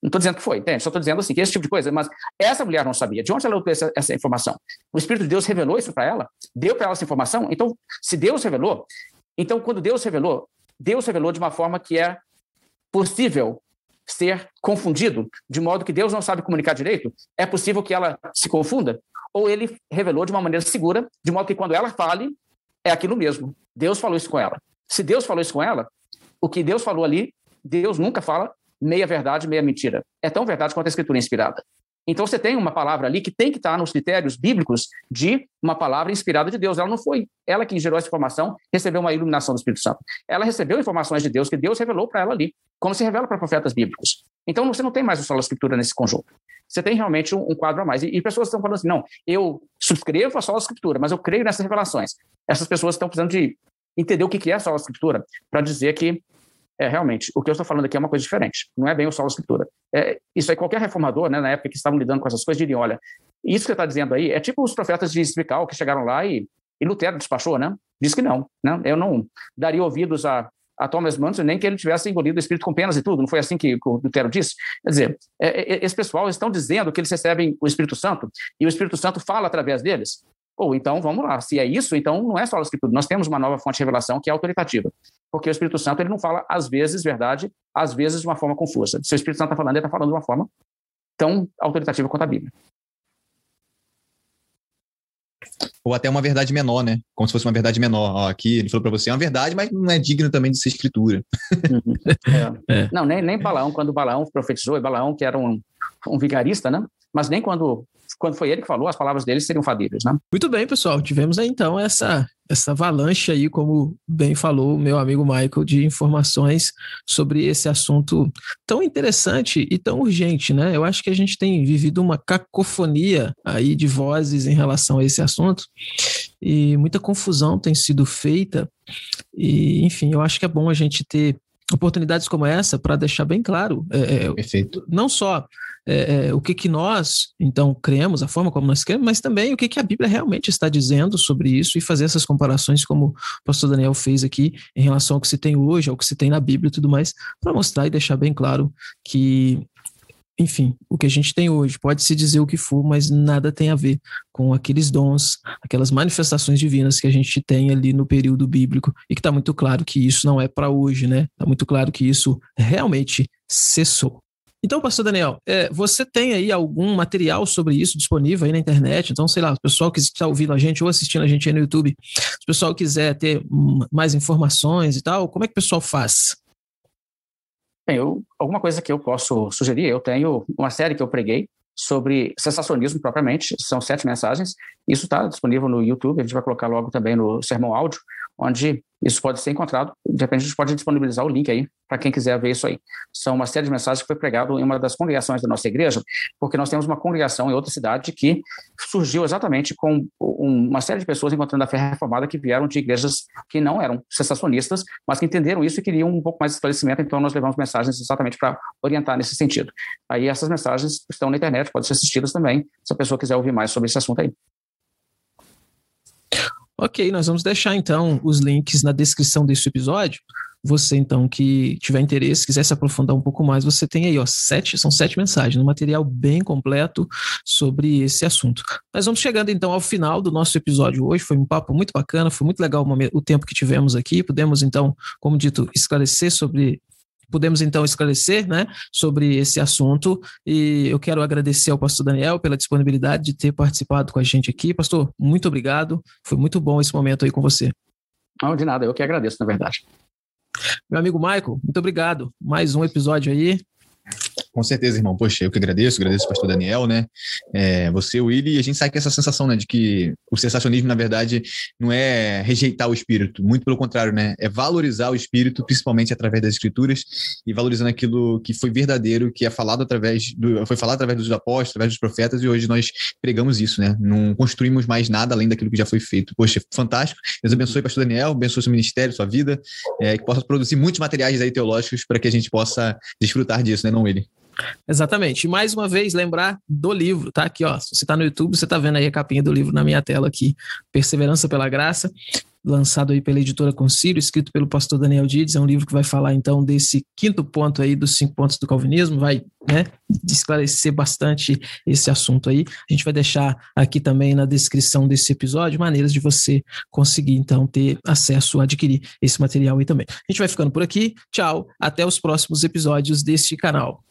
Não estou dizendo que foi, entende? Só estou dizendo assim, que esse tipo de coisa. Mas essa mulher não sabia. De onde ela obteve essa, essa informação? O Espírito de Deus revelou isso para ela? Deu para ela essa informação? Então, se Deus revelou, então quando Deus revelou, Deus revelou de uma forma que é possível ser confundido, de modo que Deus não sabe comunicar direito, é possível que ela se confunda? Ou ele revelou de uma maneira segura, de modo que quando ela fale, é aquilo mesmo. Deus falou isso com ela. Se Deus falou isso com ela, o que Deus falou ali, Deus nunca fala meia verdade, meia mentira. É tão verdade quanto a escritura inspirada. Então você tem uma palavra ali que tem que estar nos critérios bíblicos de uma palavra inspirada de Deus. Ela não foi ela que gerou essa informação, recebeu uma iluminação do Espírito Santo. Ela recebeu informações de Deus que Deus revelou para ela ali, como se revela para profetas bíblicos. Então você não tem mais o solo escritura nesse conjunto. Você tem realmente um, um quadro a mais. E, e, pessoas estão falando assim: não, eu subscrevo a solo escritura, mas eu creio nessas revelações. Essas pessoas estão precisando de entender o que é a sola escritura para dizer que é, realmente, o que eu estou falando aqui é uma coisa diferente. Não é bem o solo escritura. É, isso aí, qualquer reformador, né, na época que estavam lidando com essas coisas, diriam, olha, isso que você está dizendo aí é tipo os profetas de Espical que chegaram lá e, e Lutero despachou, né? Diz que não, né? Eu não daria ouvidos a, a Thomas Manson, nem que ele tivesse engolido o Espírito com penas e tudo, não foi assim que o Lutero disse? Quer dizer, é, é, esse pessoal estão dizendo que eles recebem o Espírito Santo e o Espírito Santo fala através deles. Ou então, vamos lá, se é isso, então não é só a Escritura, nós temos uma nova fonte de revelação que é autoritativa. Porque o Espírito Santo ele não fala, às vezes, verdade, às vezes de uma forma confusa. Se o Espírito Santo está falando, ele está falando de uma forma tão autoritativa quanto a Bíblia. Ou até uma verdade menor, né? Como se fosse uma verdade menor. Ó, aqui ele falou para você, é uma verdade, mas não é digno também de ser escritura. Uhum. É. É. Não, nem, nem Balaão, quando Balaão profetizou, e Balaão que era um, um vigarista, né? Mas nem quando quando foi ele que falou, as palavras dele seriam fadíveis, né? Muito bem, pessoal. Tivemos aí, então essa essa avalanche aí, como bem falou o meu amigo Michael, de informações sobre esse assunto tão interessante e tão urgente, né? Eu acho que a gente tem vivido uma cacofonia aí de vozes em relação a esse assunto e muita confusão tem sido feita e, enfim, eu acho que é bom a gente ter oportunidades como essa para deixar bem claro, é, é não só é, é, o que, que nós, então, cremos, a forma como nós cremos, mas também o que, que a Bíblia realmente está dizendo sobre isso e fazer essas comparações, como o pastor Daniel fez aqui, em relação ao que se tem hoje, ao que se tem na Bíblia e tudo mais, para mostrar e deixar bem claro que enfim, o que a gente tem hoje pode se dizer o que for, mas nada tem a ver com aqueles dons, aquelas manifestações divinas que a gente tem ali no período bíblico e que está muito claro que isso não é para hoje, né? Está muito claro que isso realmente cessou. Então, pastor Daniel, é, você tem aí algum material sobre isso disponível aí na internet? Então, sei lá, o pessoal que está ouvindo a gente ou assistindo a gente aí no YouTube, se o pessoal quiser ter mais informações e tal, como é que o pessoal faz? Bem, eu, alguma coisa que eu posso sugerir, eu tenho uma série que eu preguei sobre sensacionismo propriamente, são sete mensagens, isso está disponível no YouTube, a gente vai colocar logo também no sermão áudio, onde isso pode ser encontrado. De repente, a gente pode disponibilizar o link aí para quem quiser ver isso aí. São uma série de mensagens que foi pregado em uma das congregações da nossa igreja, porque nós temos uma congregação em outra cidade que surgiu exatamente com uma série de pessoas encontrando a fé reformada que vieram de igrejas que não eram sensacionistas, mas que entenderam isso e queriam um pouco mais de esclarecimento, então nós levamos mensagens exatamente para orientar nesse sentido. Aí essas mensagens estão na internet, podem ser assistidas também, se a pessoa quiser ouvir mais sobre esse assunto aí. Ok, nós vamos deixar então os links na descrição desse episódio. Você então que tiver interesse, quiser se aprofundar um pouco mais, você tem aí, ó, sete, são sete mensagens, um material bem completo sobre esse assunto. Nós vamos chegando então ao final do nosso episódio hoje. Foi um papo muito bacana, foi muito legal o, momento, o tempo que tivemos aqui. Pudemos então, como dito, esclarecer sobre pudemos então esclarecer né, sobre esse assunto. E eu quero agradecer ao pastor Daniel pela disponibilidade de ter participado com a gente aqui. Pastor, muito obrigado. Foi muito bom esse momento aí com você. Não, de nada, eu que agradeço, na verdade. Meu amigo Michael, muito obrigado. Mais um episódio aí. Com certeza, irmão. Poxa, eu que agradeço, agradeço o pastor Daniel, né? É, você, o Willi, e a gente sai com essa sensação, né, de que o sensacionismo, na verdade, não é rejeitar o espírito, muito pelo contrário, né? É valorizar o espírito, principalmente através das escrituras, e valorizando aquilo que foi verdadeiro, que é falado através do, foi falado através dos apóstolos, através dos profetas, e hoje nós pregamos isso, né? Não construímos mais nada além daquilo que já foi feito. Poxa, fantástico. Deus abençoe, pastor Daniel, abençoe seu ministério, sua vida, é, que possa produzir muitos materiais aí teológicos para que a gente possa desfrutar disso, né, não ele? Exatamente. E mais uma vez, lembrar do livro, tá? Aqui, ó. Se você tá no YouTube, você tá vendo aí a capinha do livro na minha tela aqui. Perseverança pela Graça, lançado aí pela editora Concílio, escrito pelo pastor Daniel Dides. É um livro que vai falar, então, desse quinto ponto aí dos cinco pontos do calvinismo, vai, né, esclarecer bastante esse assunto aí. A gente vai deixar aqui também na descrição desse episódio maneiras de você conseguir, então, ter acesso adquirir esse material aí também. A gente vai ficando por aqui. Tchau. Até os próximos episódios deste canal.